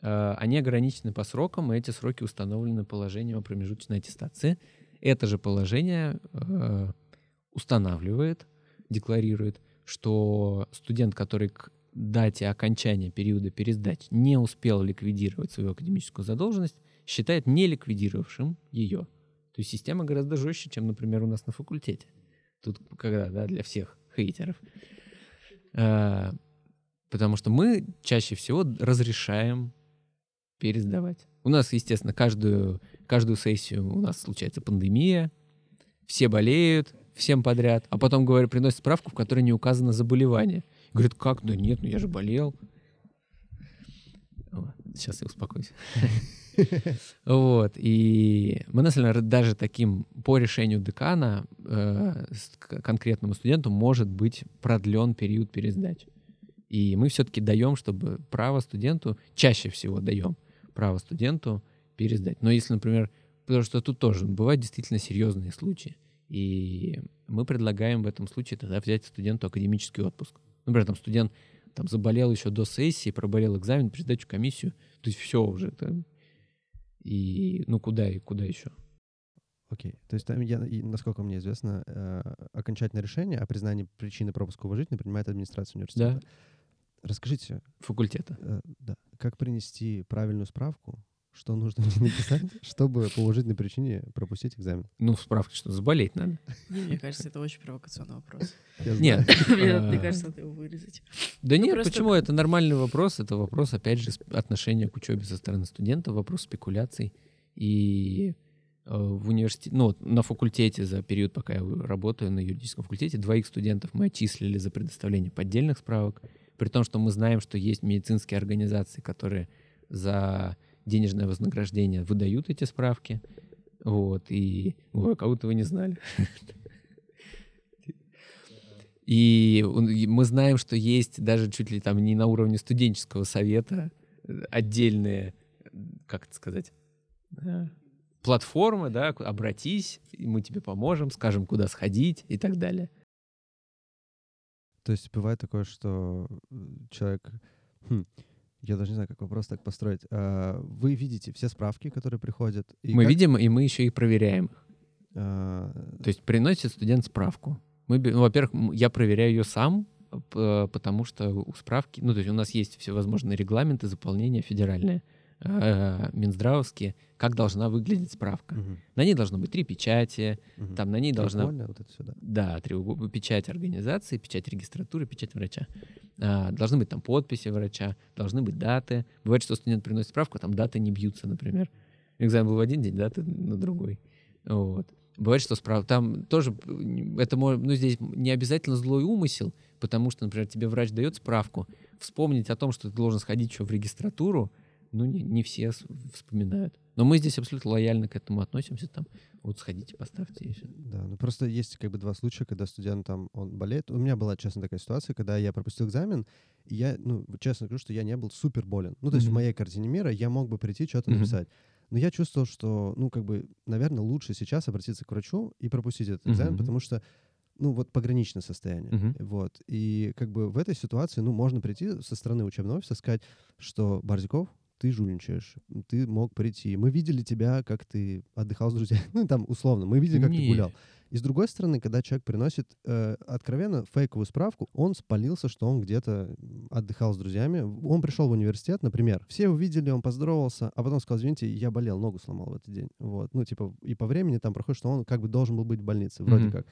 Э, Они ограничены по срокам, и эти сроки установлены положением о промежуточной аттестации. Это же положение э, устанавливает, декларирует, что студент, который к дате окончания периода пересдач не успел ликвидировать свою академическую задолженность, считает не ликвидировавшим ее. То есть система гораздо жестче, чем, например, у нас на факультете. Тут когда, да, для всех хейтеров. Э, Потому что мы чаще всего разрешаем пересдавать. У нас, естественно, каждую, каждую сессию у нас случается пандемия, все болеют, всем подряд, а потом, говорю, приносят справку, в которой не указано заболевание. Говорят, как? Да нет, ну я же болел. Сейчас я успокоюсь. Вот, и мы, на самом деле, даже таким, по решению декана, э, конкретному студенту может быть продлен период пересдачи. И мы все-таки даем, чтобы право студенту, чаще всего даем право студенту пересдать. Но если, например, потому что тут тоже бывают действительно серьезные случаи, и мы предлагаем в этом случае тогда взять студенту академический отпуск. Например, там студент там заболел еще до сессии, проболел экзамен, пересдачу комиссию, то есть все уже. это- И ну куда и куда еще? Окей. То есть, там, я, насколько мне известно, э, окончательное решение о признании причины пропуска уважительно принимает администрация университета. Расскажите, Факультета. э, да, как принести правильную справку, что нужно мне написать, чтобы по уважительной причине пропустить экзамен? Ну, справка, что заболеть надо. Не, мне кажется, это очень провокационный вопрос. Нет. Мне а, кажется, надо его вырезать. Да Ну, нет, почему? Это нормальный вопрос. Это вопрос, опять же, отношения к учебе со стороны студента, вопрос спекуляций. И э, в университете, ну, на факультете за период, пока я работаю на юридическом факультете, двоих студентов мы отчислили за предоставление поддельных справок, при том, что мы знаем, что есть медицинские организации, которые за денежное вознаграждение выдают эти справки. Вот, и... Ой, как будто вы не знали. И мы знаем, что есть даже чуть ли там не на уровне студенческого совета отдельные, как это сказать, э, платформы, да, обратись, мы тебе поможем, скажем, куда сходить и так далее. То есть бывает такое, что э, человек... хм, я даже не знаю, как вопрос так построить. А, Вы видите все справки, которые приходят? и мы как- видим, и мы еще и проверяем а, То есть приносит студент справку. Мы, ну, во-первых, я проверяю ее сам, п- потому что у справки, ну, то есть у нас есть всевозможные регламенты заполнения федеральные, э, минздравовские, как должна выглядеть справка. мгм, На ней должно быть три печати, мгм. там на ней должна вот это все, да. Да, треугол- печать организации, печать регистратуры, печать врача. А, должны быть там подписи врача, должны быть даты. Бывает, что студент приносит справку, а там даты не бьются, например. Экзамен был в один день, даты на другой. Вот. Бывает, что справа там тоже это мо- ну, здесь не обязательно злой умысел, потому что, например, тебе врач дает справку, вспомнить о том, что ты должен сходить еще в регистратуру, ну, не, не все вспоминают. Но мы здесь абсолютно лояльно к этому относимся. Там, вот сходите, поставьте. И. Да, ну просто есть как бы два случая, когда студент там, он болеет. У меня была, честно, такая ситуация, когда я пропустил экзамен, и я, ну, честно говорю, что я не был супер болен. Ну, то есть в Мгм. моей картине мира я мог бы прийти, что-то Мгм. написать. Но я чувствовал, что, ну, как бы, наверное, лучше сейчас обратиться к врачу и пропустить этот экзамен, Мгм. потому что, ну, вот пограничное состояние. Мгм. Вот. И как бы в этой ситуации, ну, можно прийти со стороны учебного офиса, сказать, что Барзиков, ты жульничаешь, ты мог прийти. Мы видели тебя, как ты отдыхал с друзьями. Ну, там, условно, мы видели, как ты Не. гулял. И с другой стороны, когда человек приносит э, откровенно фейковую справку, он спалился, что он где-то отдыхал с друзьями. Он пришел в университет, например, все увидели, он поздоровался, а потом сказал, извините, я болел, ногу сломал в этот день. Вот. Ну, типа, и по времени там проходит, что он как бы должен был быть в больнице, вроде Мгм. как.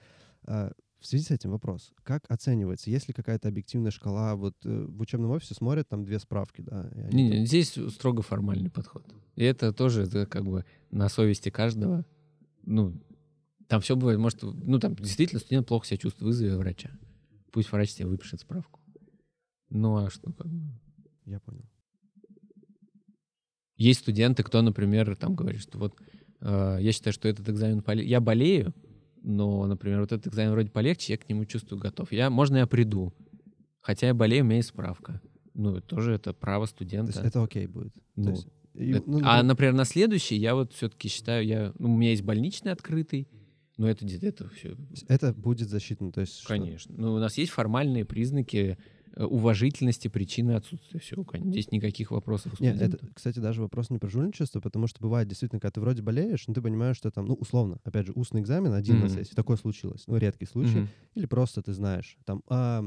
В связи с этим вопрос, как оценивается, есть ли какая-то объективная шкала, вот э, в учебном офисе смотрят там две справки, да, Не, там- не, здесь строго формальный подход. И это тоже это как бы на совести каждого. Ну, там все бывает. Может, ну, там действительно студент плохо себя чувствует, вызови врача. Пусть врач тебе выпишет справку. Ну, а что, как бы... я понял. Есть студенты, кто, например, там говорит, что вот э, я считаю, что этот экзамен... поле- Я болею, но, например, вот этот экзамен вроде полегче, я к нему чувствую готов. Я, можно я приду? Хотя я болею, у меня есть справка. Ну, тоже это право То студента. есть это окей будет. То Ну, есть, и, Это- ну, а, например, например, на следующий я вот все-таки считаю, я, ну, у меня есть больничный открытый, но это, это все, это будет засчитано, то есть что- конечно. Ну, у нас есть формальные признаки уважительности причины отсутствия. Все, здесь никаких вопросов. Нет, это, кстати, даже вопрос не про жульничество, потому что бывает действительно, когда ты вроде болеешь, но ты понимаешь, что там, ну, условно, опять же, устный экзамен один на Мгм. сессии, такое случилось, ну, редкий случай, Мгм. или просто ты знаешь, там, а,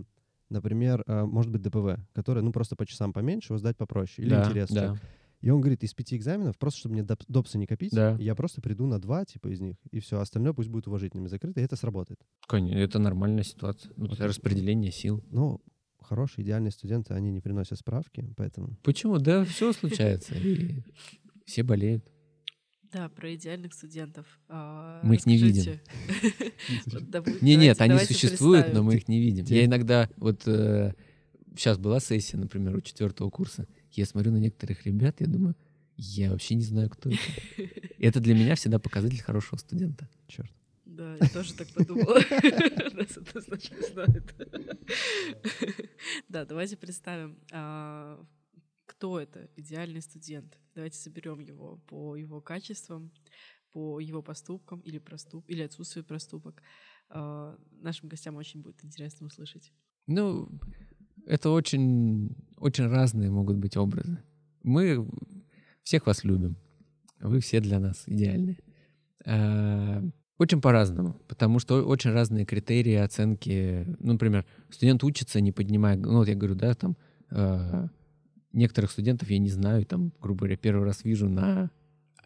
например, а, может быть, ДПВ, который, ну, просто по часам поменьше, его сдать попроще, или Да, интерес. да. И он говорит, из пяти экзаменов, просто чтобы мне доп- допсы не копить, Да. я просто приду на два, типа, из них, и все, остальное пусть будет уважительными закрыто, и это сработает. Конечно, это нормальная ситуация. Ну, это Окей. распределение сил. Но хорошие, идеальные студенты, они не приносят справки, поэтому... Почему? Да, все случается. И все болеют. Да, про идеальных студентов. А, Мы их не видим. Не, нет, они существуют, но мы их не видим. Я иногда, вот сейчас была сессия, например, у четвертого курса. Я смотрю на некоторых ребят, я думаю, я вообще не знаю, кто это. Это для меня всегда показатель хорошего студента. Черт. Да, я тоже так подумала. Да, давайте представим, а, кто это идеальный студент. Давайте соберем его по его качествам, по его поступкам или проступ или отсутствию проступок. А, Нашим гостям очень будет интересно услышать. Ну, это очень, очень разные могут быть образы. Мы всех вас любим. Вы все для нас идеальны. Очень по-разному, потому что очень разные критерии оценки. Ну, например, студент учится, не поднимая... Ну, вот я говорю, да, там... а, Некоторых студентов я не знаю, там, грубо говоря, первый раз вижу на...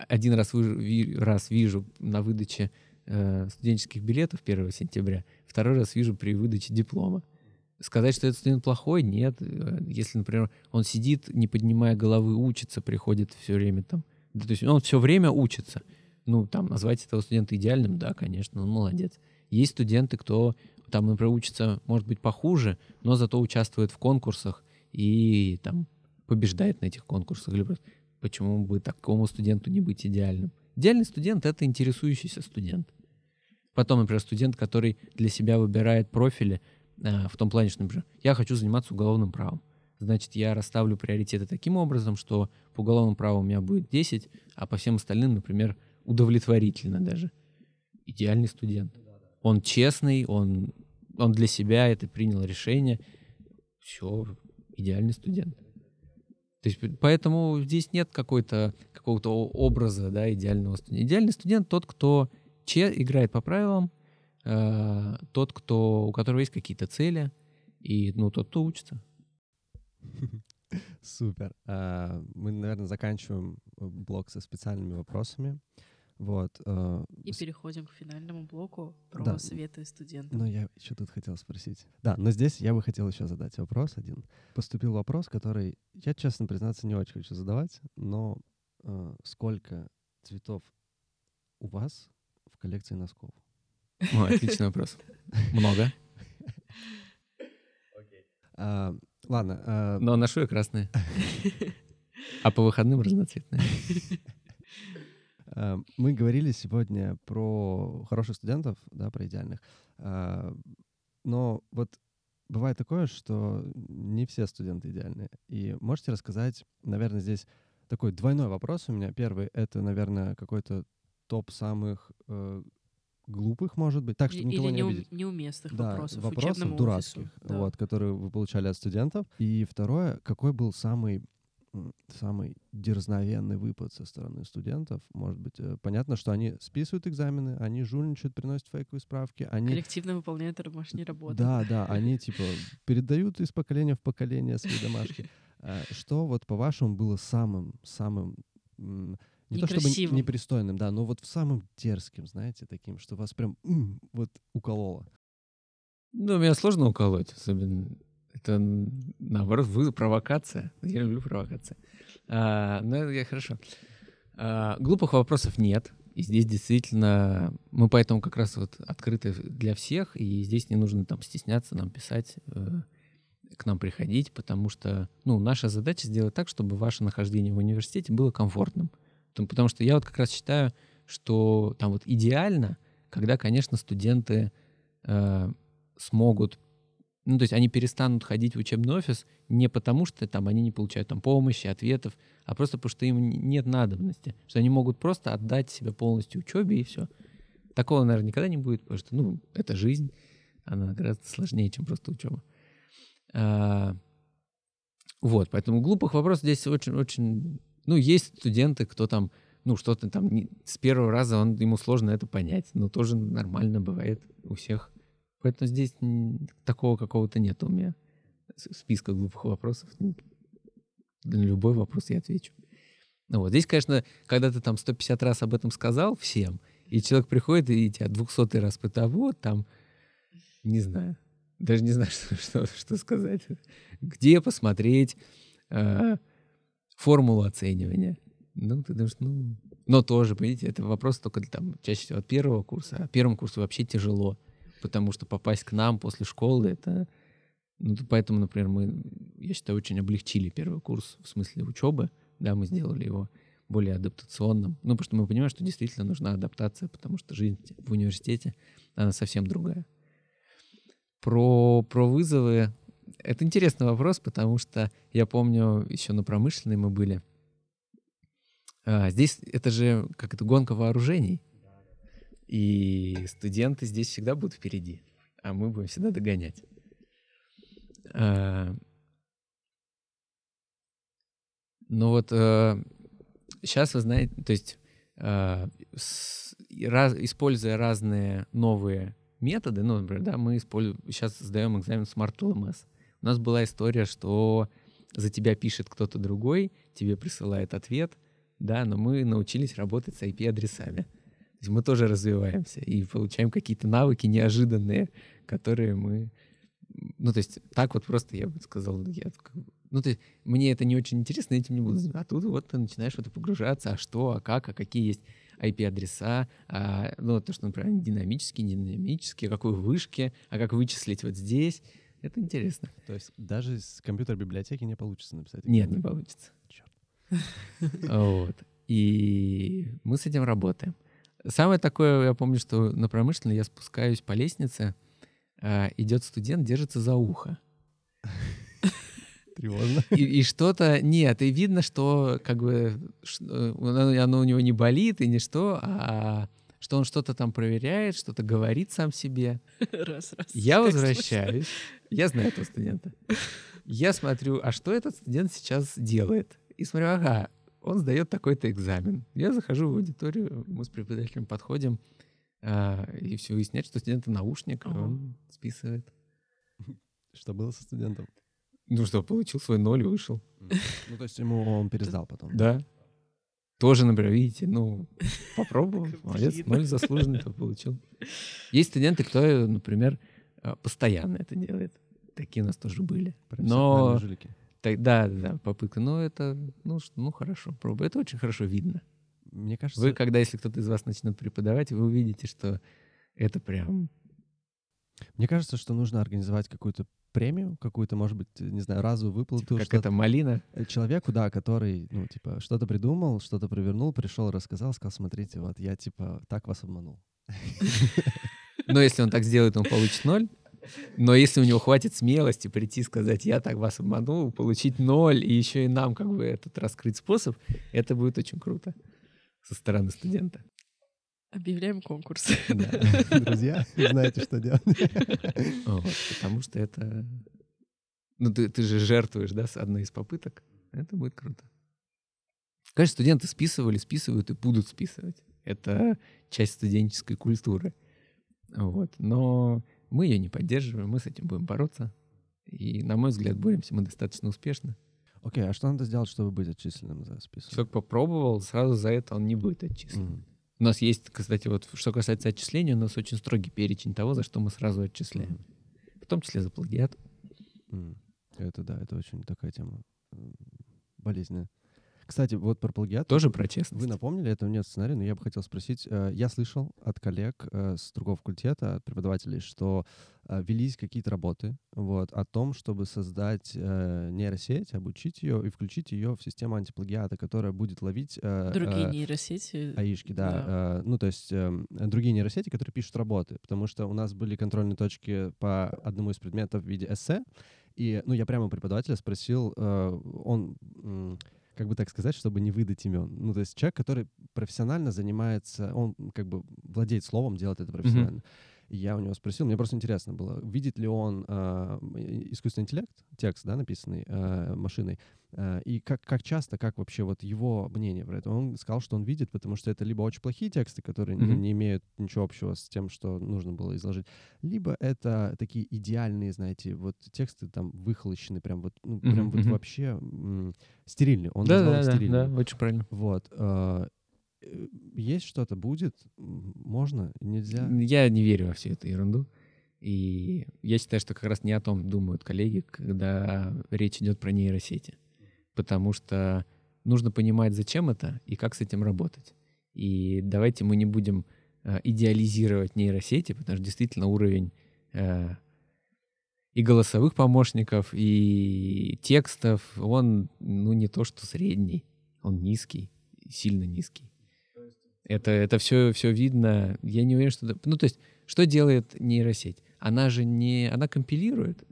Один раз, выж- ви- раз вижу на выдаче э, студенческих билетов 1 сентября, второй раз вижу при выдаче диплома. Сказать, что этот студент плохой, нет. Э, Если, например, он сидит, не поднимая головы, учится, приходит все время там. То есть он все время учится. Ну, там, назвать этого студента идеальным, да, конечно, он молодец. Есть студенты, кто там, например, учится, может быть, похуже, но зато участвует в конкурсах и там побеждает на этих конкурсах. Почему бы такому студенту не быть идеальным? Идеальный студент — это интересующийся студент. Потом, например, студент, который для себя выбирает профили э, в том плане, что, например, я хочу заниматься уголовным правом. Значит, я расставлю приоритеты таким образом, что по уголовному праву у меня будет 10, а по всем остальным, например, удовлетворительно даже. Идеальный студент. Он честный, он, он для себя это принял решение. Все, идеальный студент. То есть, поэтому здесь нет какой-то, какого-то образа да, идеального студента. Идеальный студент тот, кто че, играет по правилам, э, тот, кто, у которого есть какие-то цели, и ну, тот, кто учится. Супер. А, Мы, наверное, заканчиваем э, блок со специальными вопросами. Вот. э, И с- переходим к финальному блоку про Да. советы студентам. Но я еще тут хотел спросить. Да, но здесь я бы хотел еще задать вопрос один. Поступил вопрос, который я, честно признаться, не очень хочу задавать, но э, сколько цветов у вас в коллекции носков? О, отличный вопрос. Много. А, ладно. а, Но ношу я красные. А по выходным разноцветные. Э, Мы говорили сегодня про хороших студентов, да, про идеальных. Э, Но вот бывает такое, что не все студенты идеальные. И можете рассказать, наверное, здесь такой двойной вопрос у меня. Первый — это, наверное, какой-то топ самых э, глупых, может быть, так, чтобы никого Или не обидеть. неуместных Да, вопросов, вопросов дурацких, офису. Да. вот, которые вы получали от студентов. И второе, какой был самый самый дерзновенный выпад со стороны студентов. Может быть, э, понятно, что они списывают экзамены, они жульничают, приносят фейковые справки, они Коллективно выполняют домашние работы. да, да, они типа передают из поколения в поколение свои домашки. А, Что вот по-вашему было самым, самым не то чтобы непристойным, да, но вот в самым дерзким, знаете, таким, что вас прям м, вот укололо. Ну, меня сложно уколоть, особенно. Это, наоборот, вы провокация. Я люблю провокации. А, ну, я хорошо. А, глупых вопросов нет. И здесь действительно мы поэтому как раз вот открыты для всех, и здесь не нужно там стесняться нам писать, э, к нам приходить, потому что, ну, наша задача сделать так, чтобы ваше нахождение в университете было комфортным. Потому- Потому что я вот как раз считаю, что там вот идеально, когда, конечно, студенты э, смогут, ну, то есть они перестанут ходить в учебный офис не потому, что там они не получают там помощи, ответов, а просто потому, что им нет надобности, что они могут просто отдать себя полностью учебе и все. Такого, наверное, никогда не будет, потому что, ну, это жизнь, она гораздо сложнее, чем просто учеба. А, вот, поэтому глупых вопросов здесь очень-очень... Ну, есть студенты, кто там, ну, что-то там не- с первого раза он, ему сложно это понять, но тоже нормально бывает у всех. Поэтому здесь такого какого-то нет у меня списка глупых вопросов. На любой вопрос я отвечу. Ну вот, здесь, конечно, когда ты там 150 раз об этом сказал всем, и человек приходит и тебя 200 раз пытает, «А вот там, не знаю, даже не знаю, что, что, что сказать. Где посмотреть э, формулу оценивания? Ну, ты думаешь, ну... Но тоже, понимаете, это вопрос только там, чаще всего от первого курса. А первому курсу вообще тяжело, потому что попасть к нам после школы, это... Ну, то поэтому, например, мы, я считаю, очень облегчили первый курс в смысле учебы. Да, мы сделали его более адаптационным. Ну, потому что мы понимаем, что действительно нужна адаптация, потому что жизнь в университете, она совсем другая. Про, про вызовы. Это интересный вопрос, потому что я помню, еще на промышленной мы были. А, здесь это же как это гонка вооружений. И студенты здесь всегда будут впереди, а мы будем всегда догонять. А, ну вот сейчас вы знаете, то есть э, раз- используя разные новые методы, ну, например, да, мы используем, сейчас сдаем экзамен Smart LMS. У нас была история, что за тебя пишет кто-то другой, тебе присылает ответ, да, но мы научились работать с IP-адресами. То есть мы тоже развиваемся и получаем какие-то навыки неожиданные, которые мы... Ну, то есть так вот просто я бы сказал, я ну, то есть мне это не очень интересно, этим не буду заниматься. А тут вот ты начинаешь в это погружаться, а что, а как, а какие есть IP-адреса, а, ну, то, что, например, динамические, не динамические, какой вышке, а как вычислить вот здесь. Это интересно. То есть даже с компьютер-библиотеки не получится написать. Нет, не получится. Чёрт. Вот. И мы с этим работаем. Самое такое, я помню, что на промышленной я спускаюсь по лестнице, а, идет студент, держится за ухо. Тревожно. И, и что-то... Нет, и видно, что как бы э, оно, оно у него не болит и ничто, а что он что-то там проверяет, что-то говорит сам себе. Раз, раз. Я возвращаюсь. Я знаю этого студента. Я смотрю, а что этот студент сейчас делает? И смотрю, ага, он сдает такой-то экзамен. Я захожу в аудиторию, мы с преподавателем подходим, а, и все выясняет, что студент наушник, и Ага. он списывает. Что было со студентом? Ну что, получил свой ноль, вышел. Ну, то есть ему он пересдал потом. Да. Тоже, например, видите, ну, попробовал, молодец, ноль заслуженно получил. Есть студенты, кто, например, э, постоянно это делает. Такие у нас тоже были. Но, жулики. Так, да, да, попытка. Но это, ну, ну, хорошо, пробуй. Это очень хорошо видно. Мне кажется, Вы, когда, если кто-то из вас начнет преподавать, вы увидите, что это прям... Мне кажется, что нужно организовать какую-то премию какую-то, может быть, не знаю, разовую выплату. Типа как это малина. Э, Человеку, да, который, ну, типа, что-то придумал, что-то провернул, пришел, рассказал, сказал, смотрите, вот я, типа, так вас обманул. Но если он так сделает, он получит ноль. Но если у него хватит смелости прийти и сказать, я так вас обманул, получить ноль, и еще и нам как бы этот раскрыть способ, это будет очень круто со стороны студента. Объявляем конкурс. Да. Друзья, знаете, что делать. Вот, потому что это... Ну, ты, ты же жертвуешь, да, с одной из попыток. Это будет круто. Конечно, студенты списывали, списывают и будут списывать. Это часть студенческой культуры. Вот. Но мы ее не поддерживаем, мы с этим будем бороться. И, на мой взгляд, боремся мы достаточно успешно. Окей, а что надо сделать, чтобы быть отчисленным за список? Человек попробовал, сразу за это он не будет отчислен. Мгм. У нас есть, кстати, вот что касается отчисления, у нас очень строгий перечень того, за что мы сразу отчисляем. В том числе за плагиат. М. Это да, это очень такая тема болезненная. Кстати, вот про плагиат. Тоже про честность. Вы напомнили, это нет в сценарии, но я бы хотел спросить. э, Я слышал от коллег э, с другого факультета, от преподавателей, что э, велись какие-то работы вот, о том, чтобы создать э, нейросеть, обучить ее и включить ее в систему антиплагиата, которая будет ловить э, Другие э, нейросети. АИшки, да. Э, ну, то есть эм, другие нейросети, которые пишут работы. Потому что у нас были контрольные точки по одному из предметов в виде эссе. И, ну, я прямо у преподавателя спросил, э, он, как бы так сказать, чтобы не выдать имен. Ну, то есть человек, который профессионально занимается, он как бы владеет словом, делает это профессионально. И я у него спросил, мне просто интересно было, видит ли он э, искусственный интеллект, текст, да, написанный э, машиной, э, и как, как часто, как вообще вот его мнение про это. Он сказал, что он видит, потому что это либо очень плохие тексты, которые ну, Мгм. не имеют ничего общего с тем, что нужно было изложить, либо это такие идеальные, знаете, вот тексты там выхолощены, прям вот, ну, прям Мгм, вот вообще м, стерильные. Он да, назвал да, их да, да, очень правильно. Вот. э, Есть что-то, будет, можно, нельзя. Я не верю во всю эту ерунду. И я считаю, что как раз не о том думают коллеги, когда речь идет про нейросети. Потому что нужно понимать, зачем это и как с этим работать. И давайте мы не будем э, идеализировать нейросети, потому что действительно уровень э, и голосовых помощников, и текстов, он ну, не то что средний, он низкий, сильно низкий. Это, это все, все видно. Я не уверен, что... Ну, то есть, что делает нейросеть? Она же не... Она компилирует,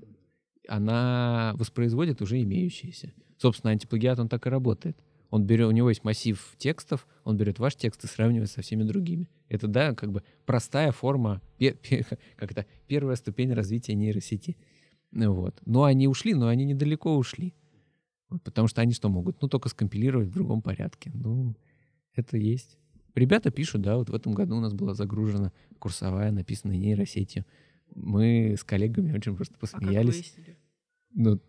она воспроизводит уже имеющиеся. Собственно, антиплагиат, он так и работает. Он берет, у него есть массив текстов, он берет ваш текст и сравнивает со всеми другими. Это, да, как бы простая форма, как это, первая ступень развития нейросети. Вот. Но они ушли, но они недалеко ушли. Потому что они что могут? Ну, только скомпилировать в другом порядке. Ну, это есть. Ребята пишут, да, вот в этом году у нас была загружена курсовая, написанная нейросетью. Мы с коллегами очень просто А как посмеялись. ну,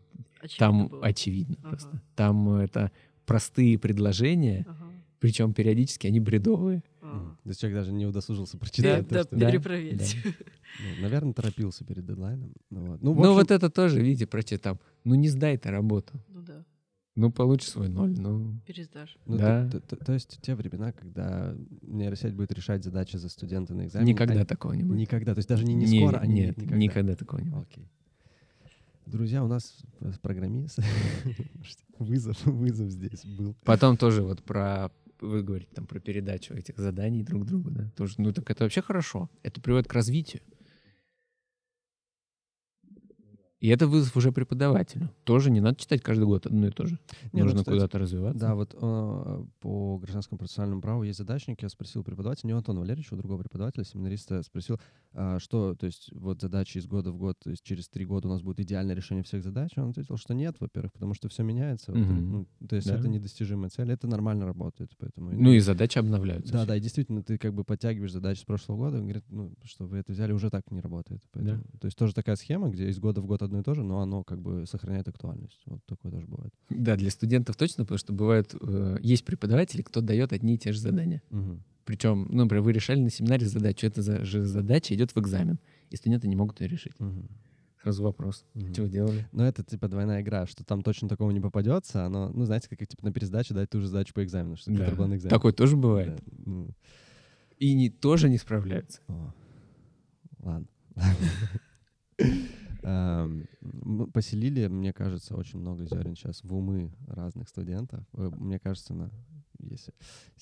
Очевидно там было. очевидно Ага. просто. Там э, это простые предложения, Ага. причем периодически они бредовые. А. Мгм. То есть человек даже не удосужился Да, прочитать. то, да, что- да. перепроверить. Ну, наверное, торопился перед дедлайном. Ну, вот. ну, Ну, общем, вот это тоже, видите, прочее там. Ну, не сдай ты работу. Ну получишь свой ноль. Ну, пересдашь. ну, да. то, то- то есть те времена, когда нейросеть будет решать задачи за студента на экзамене. никогда они- такого не будет. Никогда. То есть даже не, не Не- скоро, они Нет, никогда. никогда такого не будет. Окей. Друзья, у нас программист. вызов, вызов здесь был. Потом тоже вот про вы говорите там про передачу этих заданий друг другу, да, тоже, ну так это вообще хорошо, это приводит к развитию. И это вызов уже преподавателю. Тоже не надо читать каждый год одно и то же. Не, ну, Нужно кстати, куда-то развиваться. Да, вот э, по гражданскому процессуальному праву есть задачник. Я спросил преподавателя, не у Антона Валерьевича, у другого преподавателя, семинариста, спросил, а, что, то есть, вот задачи из года в год, то есть через три года у нас будет идеальное решение всех задач. Он ответил, что нет, во-первых, потому что все меняется. Мгм. ну, то есть Да. это недостижимая цель, это нормально работает, поэтому. Ну и задачи обновляются. Да, все. да, и действительно, ты как бы подтягиваешь задачи с прошлого года, он говорит, ну, что вы это взяли, уже так не работает. Поэтому, То есть тоже такая схема, где из года в год одно и то же, но оно как бы сохраняет актуальность. Вот такое тоже бывает. Да, для студентов точно, потому что бывают, э, есть преподаватели, кто дает одни и те же задания. Мгм. Причем, ну, например, вы решали на семинаре задачу, эта же задача идет в экзамен, и студенты не могут ее решить. Мгм. Сразу вопрос, что вы делали? Но это типа двойная игра, что там точно такого не попадется. Оно, ну, знаете, как типа на пересдаче дать ту же задачу по экзамену, что которая была на экзамене. Такое тоже бывает. Да, ну, И не, тоже не справляются. о, Ладно. Эм, Поселили, мне кажется, очень много зерен сейчас в умы разных студентов. Э, Мне кажется, на- если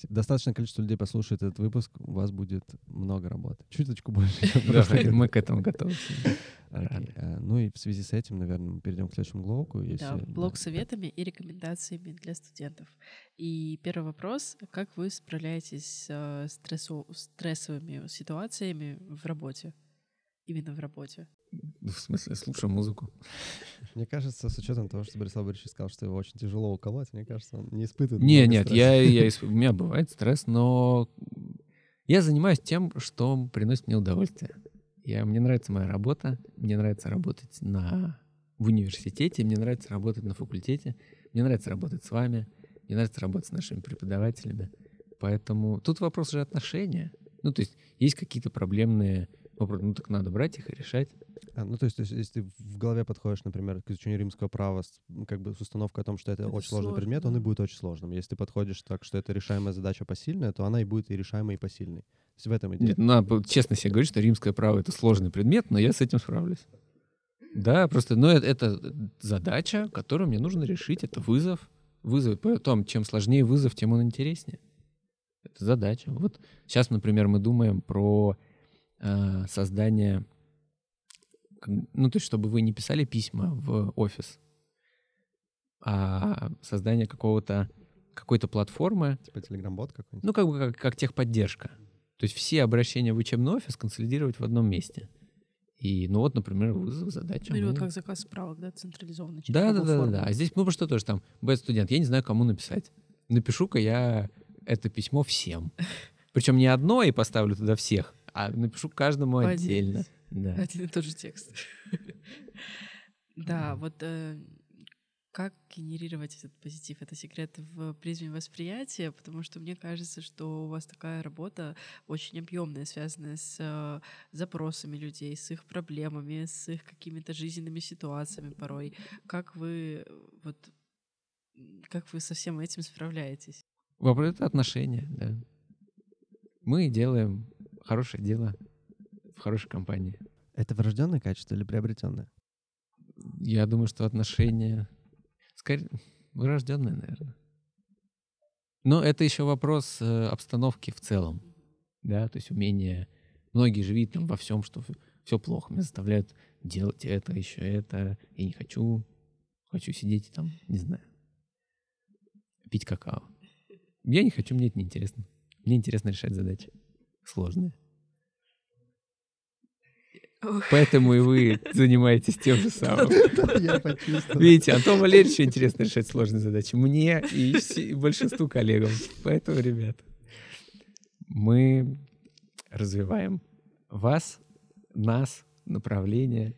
достаточное количество людей послушает этот выпуск, у вас будет много работы. Чуточку больше. мы к этому готовы. Э, Ну и в связи с этим, наверное, мы перейдем к следующему блоку. Да, блок да. с советами и рекомендациями для студентов. И первый вопрос. Как вы справляетесь с э, стрессо- стрессовыми ситуациями в работе? Именно в работе. В смысле, слушаю музыку. Мне кажется, с учетом того, что Борислав Борисович сказал, что его очень тяжело уколоть, мне кажется, он не испытывает. Не, нет, стресса. я, я, у меня бывает стресс, но я занимаюсь тем, что приносит мне удовольствие. Я, мне нравится моя работа, мне нравится работать на, в университете, мне нравится работать на факультете, мне нравится работать с вами, мне нравится работать с нашими преподавателями. Поэтому тут вопрос же отношения. Ну, то есть есть какие-то проблемные вопросы, ну так надо брать их и решать. А, ну, то есть, то есть, если ты в голове подходишь, например, к изучению римского права с, как бы с установкой о том, что это, Это очень сложный сложно, предмет, он и будет очень сложным. Если ты подходишь так, что это решаемая задача посильная, то она и будет и решаемой, и посильной. То есть в этом идея. Нет, надо честно себе говорить, что римское право — это сложный предмет, но я с этим справлюсь. Да, просто, ну, это, это задача, которую мне нужно решить, это вызов. Вызов, потом, чем сложнее вызов, тем он интереснее. Это задача. Вот сейчас, например, мы думаем про э, создание, как- ну, то есть, чтобы вы не писали письма в офис, а создание какого-то, какой-то платформы, Типа телеграм-бот какой-нибудь. ну, как бы как, как техподдержка. То есть все обращения в учебный офис консолидировать в одном месте. И, ну вот, например, вызов, задача. Ну, или вот мы- как заказ справок, да, централизованно. через да, да, да, да, да. А здесь, ну, что тоже там, бэт-студент, я не знаю, кому написать. Напишу-ка я это письмо всем. Причем не одно и поставлю туда всех, а напишу каждому отдельно. Да. Один и тот же текст. Да, вот э, как генерировать этот позитив? Это секрет в призме восприятия, потому что мне кажется, что у вас такая работа очень объемная, связанная с э, запросами людей, с их проблемами, с их какими-то жизненными ситуациями порой. Как вы вот как вы со всем этим справляетесь? Вопрос — это отношения, да. Мы делаем хорошее дело в хорошей компании. Это врожденное качество или приобретенное? Я думаю, что отношения... Скорее, врожденные, наверное. Но это еще вопрос э, обстановки в целом. Да, то есть умение... Многие же видят там во всем, что все плохо. Меня заставляют делать это, еще это. Я не хочу. Хочу сидеть там, не знаю, пить какао. Я не хочу, мне это неинтересно. Мне интересно решать задачи сложные. Ох. Поэтому и вы занимаетесь тем же самым. Видите, Антону Валерьевичу интересно решать сложные задачи. Мне и большинству коллегам. Поэтому, ребят, мы развиваем вас, нас, направление.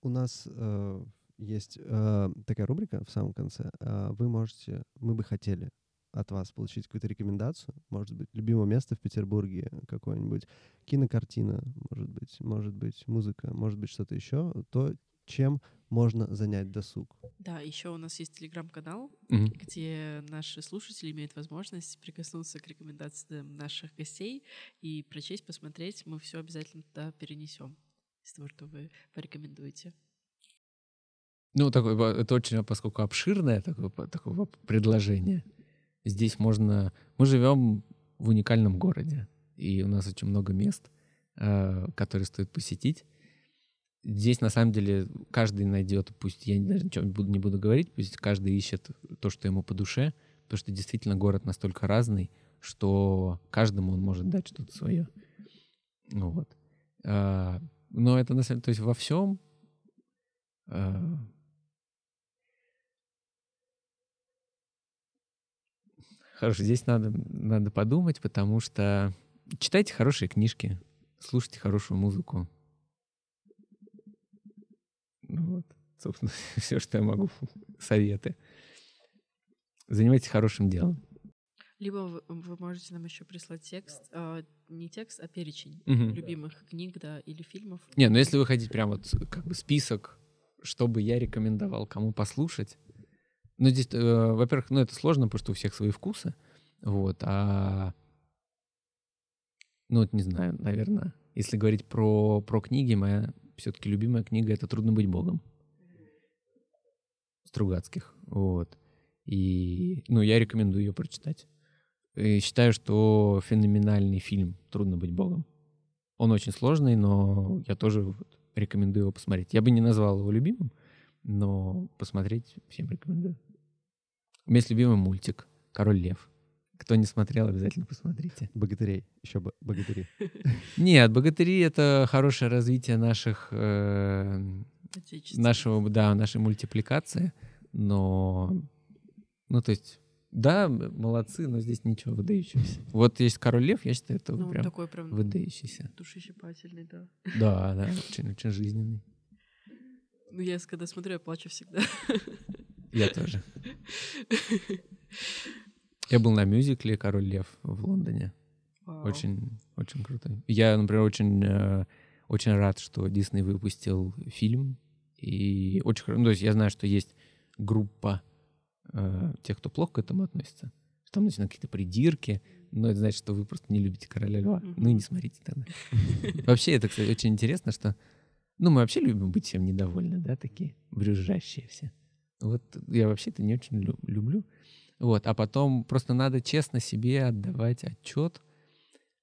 У нас э, есть э, такая рубрика в самом конце. Э, вы можете, мы бы хотели от вас получить какую-то рекомендацию, может быть, любимое место в Петербурге, какое-нибудь кинокартина, может быть, может быть, музыка, может быть, что-то еще, то, чем можно занять досуг. Да, еще у нас есть телеграм-канал, Мгм. где наши слушатели имеют возможность прикоснуться к рекомендациям наших гостей и прочесть, посмотреть. Мы все обязательно туда перенесем из того, что вы порекомендуете. Ну, такой, это очень, поскольку обширное такое, такое предложение. Здесь можно... Мы живем в уникальном городе, и у нас очень много мест, э, которые стоит посетить. Здесь, на самом деле, каждый найдет, пусть я даже ничего не буду, не буду говорить, пусть каждый ищет то, что ему по душе, потому что действительно город настолько разный, что каждому он может дать что-то свое. Ну вот. А, Но это, на самом то есть во всем Хорошо, здесь надо, надо подумать, потому что читайте хорошие книжки, слушайте хорошую музыку. Ну вот, собственно, все, что я могу. Советы. Занимайтесь хорошим делом. Либо вы, вы можете нам еще прислать текст, а, не текст, а перечень Мгм. любимых книг, да, или фильмов. Не, ну если вы хотите прям вот как бы список, что бы я рекомендовал кому послушать. Ну здесь, э, во-первых, ну это сложно, потому что у всех свои вкусы. Вот, а... Ну вот не знаю, наверное, если говорить про, про книги, моя все-таки любимая книга — это «Трудно быть Богом». Стругацких. Вот. И, ну, я рекомендую ее прочитать. И считаю, что феноменальный фильм «Трудно быть Богом». Он очень сложный, но я тоже вот рекомендую его посмотреть. Я бы не назвал его любимым, но посмотреть всем рекомендую. У меня есть любимый мультик «Король лев». Кто не смотрел, обязательно посмотрите. Богатырей. Еще б- богатыри. Нет, богатыри — это хорошее развитие наших, э, нашего, да, нашей мультипликации, но, ну, то есть, да, молодцы, но здесь ничего выдающегося. Вот есть «Король лев», я считаю, это Ну, прям такой прям выдающийся. душещипательный, да. Да, да, очень, очень жизненный. Ну, я когда смотрю, я плачу всегда. Я тоже. Я был на мюзикле «Король лев» в Лондоне. Вау. Очень, очень круто. Я, например, очень, э, очень рад, что Дисней выпустил фильм. И очень хорошо. Ну, то есть я знаю, что есть группа э, тех, кто плохо к этому относится. Что Там начинают какие-то придирки, но это значит, что вы просто не любите короля льва. Ну и не смотрите тогда. Вообще, это, кстати, очень интересно, что ну, мы вообще любим быть всем недовольны, да, такие брюзжащие все. Вот я вообще это не очень лю- люблю. Вот, а потом просто надо честно себе отдавать отчет,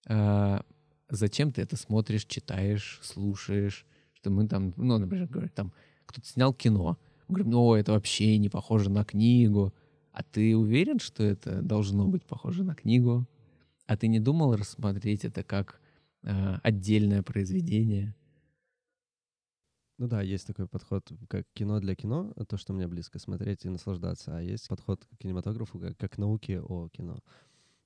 а, зачем ты это смотришь, читаешь, слушаешь, что мы там, ну, например, говорят, там кто-то снял кино, мы говорим, ну, это вообще не похоже на книгу, а ты уверен, что это должно быть похоже на книгу? А ты не думал рассмотреть это как а, отдельное произведение? Ну да, есть такой подход, как кино для кино, то, что мне близко смотреть и наслаждаться, а есть подход к кинематографу, как, как к науке о кино.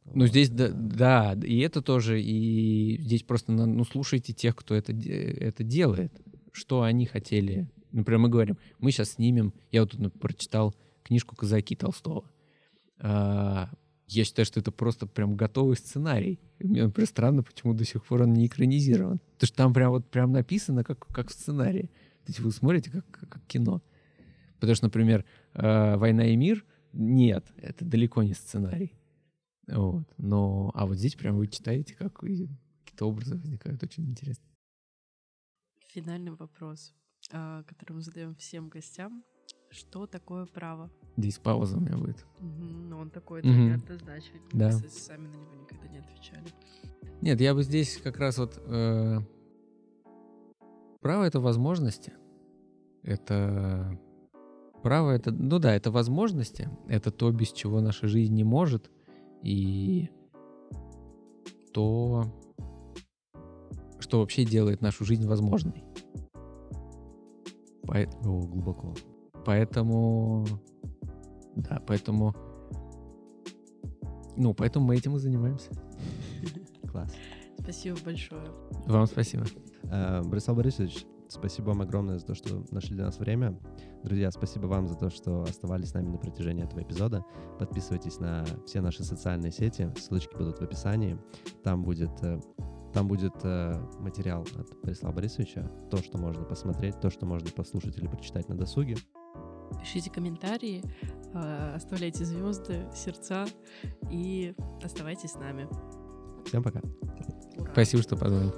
Ну, Вот, здесь, да, да. да, и это тоже, и здесь просто, ну, слушайте тех, кто это, это делает, что они хотели. Например, мы говорим, мы сейчас снимем, я вот тут прочитал книжку «Казаки» Толстого. Я считаю, что это просто прям готовый сценарий. И мне, например, странно, почему до сих пор он не экранизирован. Потому что там прям вот прям написано, как, как в сценарии. То есть вы смотрите, как, как, кино. Потому что, например, э, «Война и мир» — нет, это далеко не сценарий. Вот. Но, а вот здесь прям вы читаете, как какие-то образы возникают. Очень интересно. Финальный вопрос, а, который мы задаем всем гостям. Что такое право? Здесь пауза у меня будет. Мгм, Ну, он такой Мгм. неоднозначный. Мы, Да. кстати, сами на него никогда не отвечали. Нет, я бы здесь как раз вот... э, право — это возможности. Это... Право — это... Ну да, это возможности. Это то, без чего наша жизнь не может. И то, что вообще делает нашу жизнь возможной. Поэт- О, глубоко. Поэтому, да, поэтому, ну, поэтому мы этим и занимаемся. Класс. Спасибо большое. Вам спасибо. Э, Борислав Борисович, спасибо вам огромное за то, что нашли для нас время. Друзья, спасибо вам за то, что оставались с нами на протяжении этого эпизода. Подписывайтесь на все наши социальные сети, ссылочки будут в описании. Там будет, э, там будет э, материал от Борислава Борисовича, то, что можно посмотреть, то, что можно послушать или прочитать на досуге. Пишите комментарии, а, оставляйте звезды, сердца и оставайтесь с нами. Всем пока. Ура! Спасибо, что позвали.